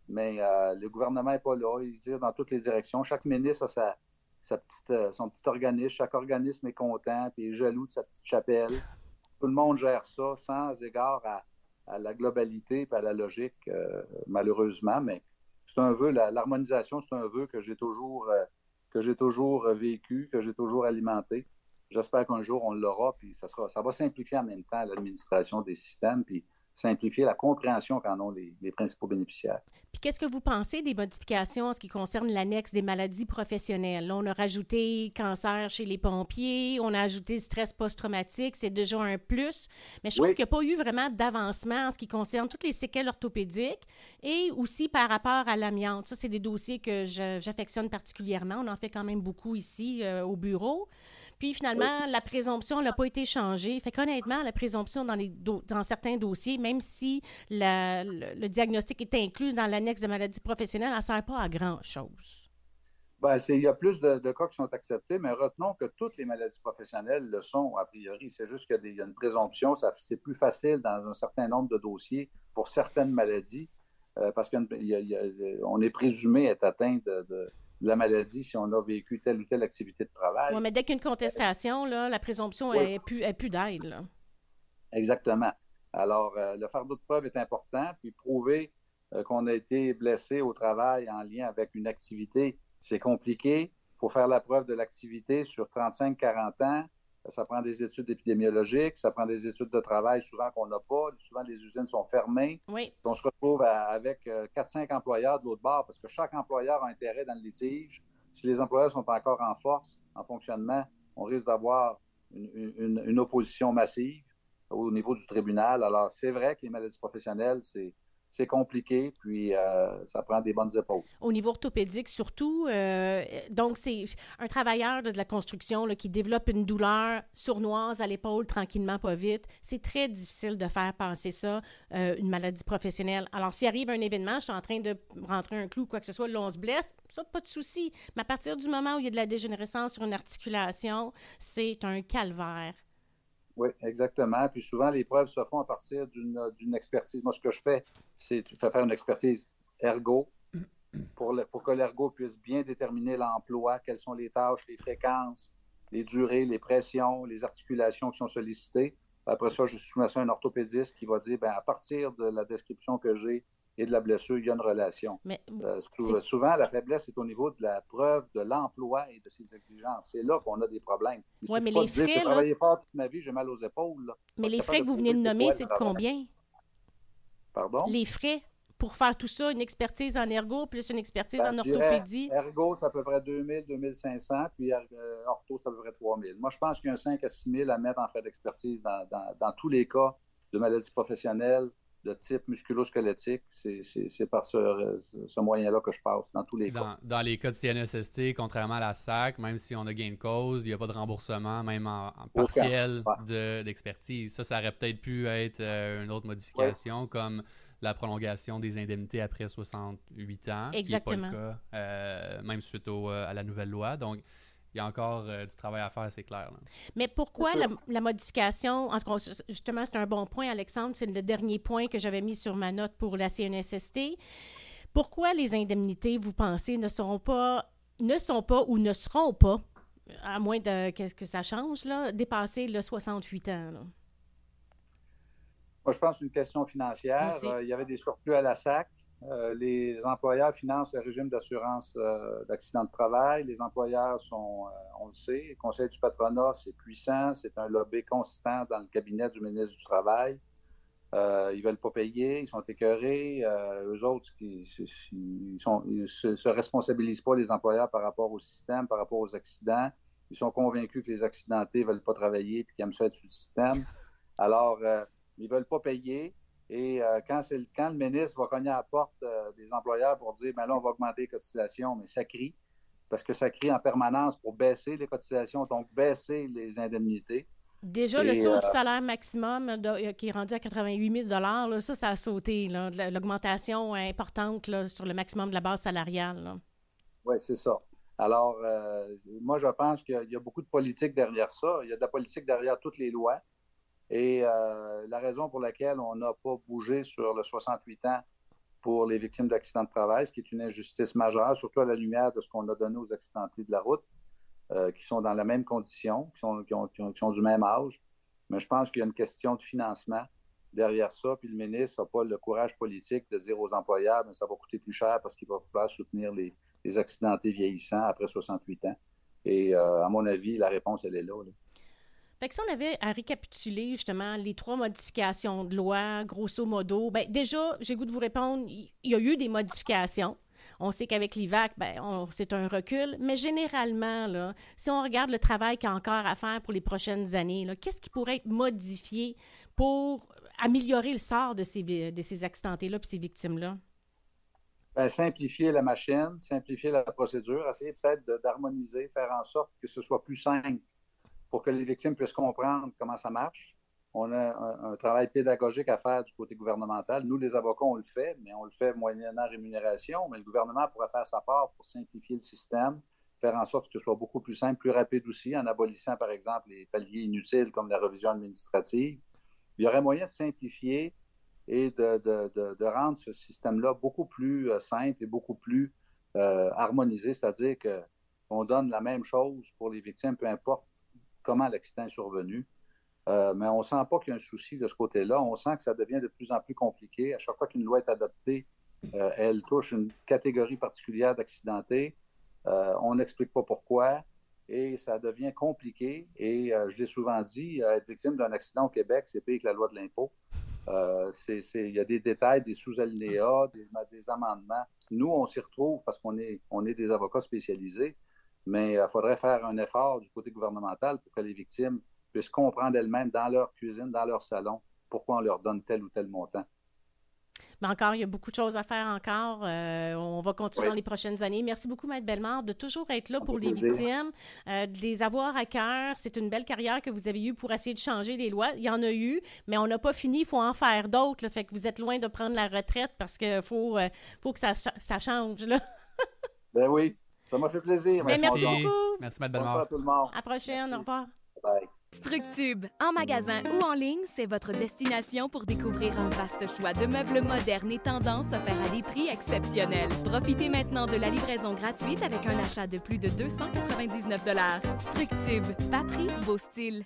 Mais le gouvernement n'est pas là. Il tire dans toutes les directions. Chaque ministre a sa, sa petite, son petit organisme. Chaque organisme est content, puis est jaloux de sa petite chapelle. Tout le monde gère ça sans égard à, à la globalité et à la logique, euh, malheureusement. Mais c'est un vœu, l'harmonisation, c'est un vœu que j'ai toujours, euh, toujours vécu, que j'ai toujours alimenté. J'espère qu'un jour on l'aura, puis ça, sera, ça va simplifier en même temps l'administration des systèmes, simplifier la compréhension qu'en ont les, principaux bénéficiaires. Puis qu'est-ce que vous pensez des modifications en ce qui concerne l'annexe des maladies professionnelles? on a rajouté cancer chez les pompiers, on a ajouté stress post-traumatique, c'est déjà un plus, mais je trouve qu'il n'y a pas eu vraiment d'avancement en ce qui concerne toutes les séquelles orthopédiques et aussi par rapport à l'amiante. Ça, c'est des dossiers que j'affectionne particulièrement. On en fait quand même beaucoup ici euh, au bureau. Puis finalement, la présomption n'a pas été changée. Fait qu'honnêtement, la présomption dans, les dans certains dossiers, même si le, diagnostic est inclus dans l'annexe de maladie professionnelle, elle ne sert pas à grand-chose. Ben, il y a plus de, cas qui sont acceptés, mais retenons que toutes les maladies professionnelles le sont a priori. C'est juste qu'il y, a une présomption. C'est plus facile dans un certain nombre de dossiers pour certaines maladies euh, parce qu'on est présumé être atteint de la maladie si on a vécu telle ou telle activité de travail. Oui, mais dès qu'une contestation, là, la présomption n'est plus, plus d'aide. Exactement. Alors, euh, le fardeau de preuve est important, puis prouver euh, qu'on a été blessé au travail en lien avec une activité, c'est compliqué. Il faut faire la preuve de l'activité sur 35-40 ans ça prend des études épidémiologiques, ça prend des études de travail souvent qu'on n'a pas. Souvent, les usines sont fermées. Oui. On se retrouve avec 4-5 euh, employeurs de l'autre bord parce que chaque employeur a intérêt dans le litige. Si les employeurs sont encore en force, en fonctionnement, on risque d'avoir une, opposition massive au niveau du tribunal. Alors, c'est vrai que les maladies professionnelles, c'est c'est compliqué, puis euh, ça prend des bonnes épaules. Au niveau orthopédique, surtout, euh, donc c'est un travailleur de la construction qui développe une douleur sournoise à l'épaule tranquillement, pas vite. C'est très difficile de faire passer ça, euh, une maladie professionnelle. Alors, s'il arrive un événement, je suis en train de rentrer un clou, quoi que ce soit, là, on se blesse, ça, pas de souci. Mais à partir du moment où il y a de la dégénérescence sur une articulation, c'est un calvaire. Oui, exactement. Puis souvent, les preuves se font à partir d'une expertise. Moi, ce que je fais, c'est faire une expertise ergo pour, pour que l'ergo puisse bien déterminer l'emploi, quelles sont les tâches, les fréquences, les durées, les pressions, les articulations qui sont sollicitées. Après ça, je soumets ça à un orthopédiste qui va dire, ben, à partir de la description que j'ai, et de la blessure, il y a une relation. Mais, euh, souvent, la faiblesse est au niveau de la preuve de l'emploi et de ses exigences. C'est là qu'on a des problèmes. Oui, mais les frais. J'ai travaillé fort toute ma vie, j'ai mal aux épaules. Mais les frais que vous venez de nommer, c'est de combien? Pardon? Les frais pour faire tout ça, une expertise en ergo plus une expertise ben, en orthopédie? Ergo, c'est à peu près 2000, 2500, puis euh, ortho, ça à peu près 3000. Moi, je pense qu'il y a un 5 à 6 000 à mettre en frais d'expertise dans, dans, dans tous les cas de maladies professionnelles de type musculo-squelettique, c'est par ce, moyen-là que je passe dans tous les cas. Dans les cas de CNSST, contrairement à la SAC, même si on a gain de cause, il n'y a pas de remboursement, même en, partiel d'expertise. ça, ça aurait peut-être pu être euh, une autre modification, comme la prolongation des indemnités après 68 ans. Exactement. Qui pas le cas, euh, même suite euh, à la nouvelle loi. Donc, il y a encore euh, du travail à faire, c'est clair. Mais pourquoi la, modification, en tout cas, justement, c'est un bon point, Alexandre, c'est le dernier point que j'avais mis sur ma note pour la CNSST. Pourquoi les indemnités, vous pensez, ne seront pas, ne sont pas ou ne seront pas, à moins de qu'est-ce que ça change, là, dépasser le 68 ans? Moi, je pense que c'est une question financière. Euh, il y avait des surplus à la SAC. Euh, les employeurs financent le régime d'assurance euh, d'accident de travail. Les employeurs sont, euh, on le sait, le Conseil du patronat, c'est puissant, c'est un lobby constant dans le cabinet du ministre du Travail. ils ne veulent pas payer, ils sont écœurés. eux autres, ils, ne se, responsabilisent pas les employeurs par rapport au système, par rapport aux accidents. Ils sont convaincus que les accidentés ne veulent pas travailler et qu'ils aiment ça être sur le système. Alors, ils ne veulent pas payer. Et euh, quand, le, quand le ministre va cogner à la porte euh, des employeurs pour dire, ben là, on va augmenter les cotisations, mais ça crie, parce que ça crie en permanence pour baisser les cotisations, donc baisser les indemnités. Déjà, le saut du salaire maximum qui est rendu à 88 000 ça, ça a sauté. L'augmentation importante sur le maximum de la base salariale. Oui, c'est ça. Alors, moi, je pense qu'il y a beaucoup de politique derrière ça. Il y a de la politique derrière toutes les lois. Et euh, la raison pour laquelle on n'a pas bougé sur le 68 ans pour les victimes d'accidents de travail, ce qui est une injustice majeure, surtout à la lumière de ce qu'on a donné aux accidentés de la route, euh, qui sont dans la même condition, qui sont, ont, du même âge. Mais je pense qu'il y a une question de financement derrière ça. Puis le ministre n'a pas le courage politique de dire aux employeurs, mais ça va coûter plus cher parce qu'il va falloir soutenir les, accidentés vieillissants après 68 ans. Et euh, à mon avis, la réponse, elle est là. Fait que si on avait à récapituler justement les trois modifications de loi, grosso modo, ben déjà, j'ai goût de vous répondre, il y a eu des modifications. On sait qu'avec l'IVAC, ben, c'est un recul, mais généralement, là, si on regarde le travail qu'il y a encore à faire pour les prochaines années, qu'est-ce qui pourrait être modifié pour améliorer le sort de ces, de ces accidentés-là et ces victimes-là? Ben, simplifier la machine, simplifier la procédure, essayer peut-être d'harmoniser, faire en sorte que ce soit plus simple pour que les victimes puissent comprendre comment ça marche. On a un, travail pédagogique à faire du côté gouvernemental. Nous, les avocats, on le fait, mais on le fait moyennant rémunération. Mais le gouvernement pourrait faire sa part pour simplifier le système, faire en sorte que ce soit beaucoup plus simple, plus rapide aussi, en abolissant, par exemple, les paliers inutiles comme la revision administrative. Il y aurait moyen de simplifier et de, rendre ce système-là beaucoup plus euh, simple et beaucoup plus euh, harmonisé, c'est-à-dire qu'on donne la même chose pour les victimes, peu importe comment l'accident est survenu. Euh, mais on ne sent pas qu'il y a un souci de ce côté-là. On sent que ça devient de plus en plus compliqué. À chaque fois qu'une loi est adoptée, euh, elle touche une catégorie particulière d'accidentés. Euh, on n'explique pas pourquoi et ça devient compliqué. Et je l'ai souvent dit, être victime d'un accident au Québec, c'est pire que la loi de l'impôt. il y a des détails, des sous-alinéas, des, amendements. Nous, on s'y retrouve parce qu'on est, on est des avocats spécialisés. Mais il euh, faudrait faire un effort du côté gouvernemental pour que les victimes puissent comprendre elles-mêmes dans leur cuisine, dans leur salon, pourquoi on leur donne tel ou tel montant. Mais encore, il y a beaucoup de choses à faire encore. Euh, on va continuer dans les prochaines années. Merci beaucoup, Maître Bellemare, de toujours être là pour les victimes, euh, de les avoir à cœur. C'est une belle carrière que vous avez eue pour essayer de changer les lois. Il y en a eu, mais on n'a pas fini. Il faut en faire d'autres. Fait que vous êtes loin de prendre la retraite parce qu'il faut, faut que ça, ça change. Là. ben oui, ça m'a fait plaisir. Ben, merci, beaucoup. Merci, Mme Bellemare. À tout le monde. À la prochaine. Au revoir. Bye. Structube, en magasin ou en ligne, c'est votre destination pour découvrir un vaste choix de meubles modernes et tendances offerts à des prix exceptionnels. Profitez maintenant de la livraison gratuite avec un achat de plus de 299 Structube, pas prix, beau style.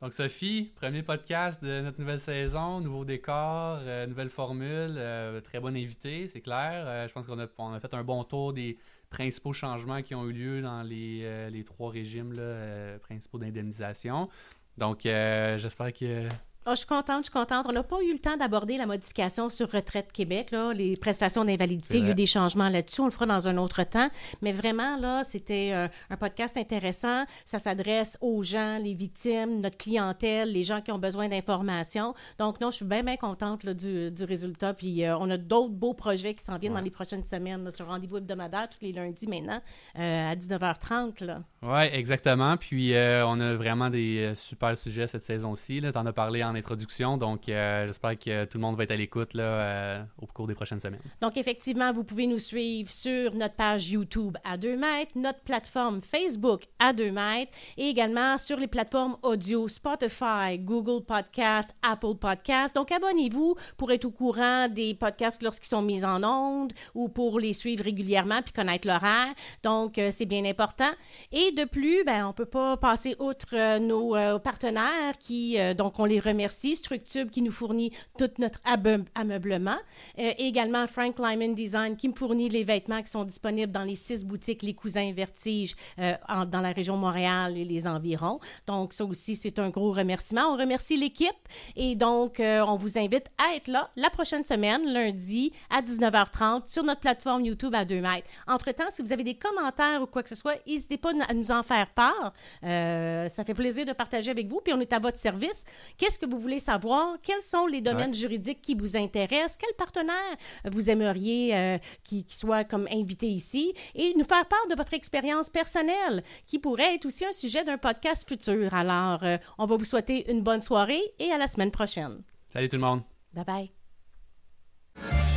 Donc Sophie, premier podcast de notre nouvelle saison, nouveau décor, euh, nouvelle formule, euh, très bon invité, c'est clair. Euh, je pense qu'on a, on a fait un bon tour des principaux changements qui ont eu lieu dans les, euh, les trois régimes euh, principaux d'indemnisation. Donc, euh, j'espère que Oh, je suis contente, je suis contente. On n'a pas eu le temps d'aborder la modification sur Retraite Québec, là, les prestations d'invalidité. Il y a eu des changements là-dessus. On le fera dans un autre temps. Mais vraiment, là, c'était euh, un podcast intéressant. Ça s'adresse aux gens, les victimes, notre clientèle, les gens qui ont besoin d'informations. Donc, non, je suis bien, bien contente du, du, résultat. Puis, euh, on a d'autres beaux projets qui s'en viennent dans les prochaines semaines sur rendez-vous hebdomadaire tous les lundis maintenant euh, à 19h30. Oui, exactement. Puis, on a vraiment des super sujets cette saison-ci. Tu en as parlé en introduction. Donc, euh, j'espère que tout le monde va être à l'écoute euh, au cours des prochaines semaines. Donc, effectivement, vous pouvez nous suivre sur notre page YouTube à 2 mètres, notre plateforme Facebook à 2 mètres et également sur les plateformes audio Spotify, Google Podcasts, Apple Podcasts. Donc, abonnez-vous pour être au courant des podcasts lorsqu'ils sont mis en ondes ou pour les suivre régulièrement puis connaître l'horaire. Donc, euh, c'est bien important. Et de plus, ben, on ne peut pas passer outre nos partenaires qui, donc, on les remercie Merci Structube qui nous fournit tout notre ameublement. Euh, également Frank Lyman Design qui me fournit les vêtements qui sont disponibles dans les six boutiques Les Cousins Vertige euh, dans la région Montréal et les environs. Donc ça aussi, c'est un gros remerciement. On remercie l'équipe et donc euh, on vous invite à être là la prochaine semaine, lundi à 19h30 sur notre plateforme YouTube à 2 mètres. Entre-temps, si vous avez des commentaires ou quoi que ce soit, n'hésitez pas à nous en faire part. ça fait plaisir de partager avec vous, puis on est à votre service. Qu'est-ce que vous vous voulez savoir quels sont les domaines juridiques qui vous intéressent, quel partenaire vous aimeriez euh, qui, qui soit comme invité ici et nous faire part de votre expérience personnelle qui pourrait être aussi un sujet d'un podcast futur. Alors, euh, on va vous souhaiter une bonne soirée et à la semaine prochaine. Salut tout le monde. Bye bye.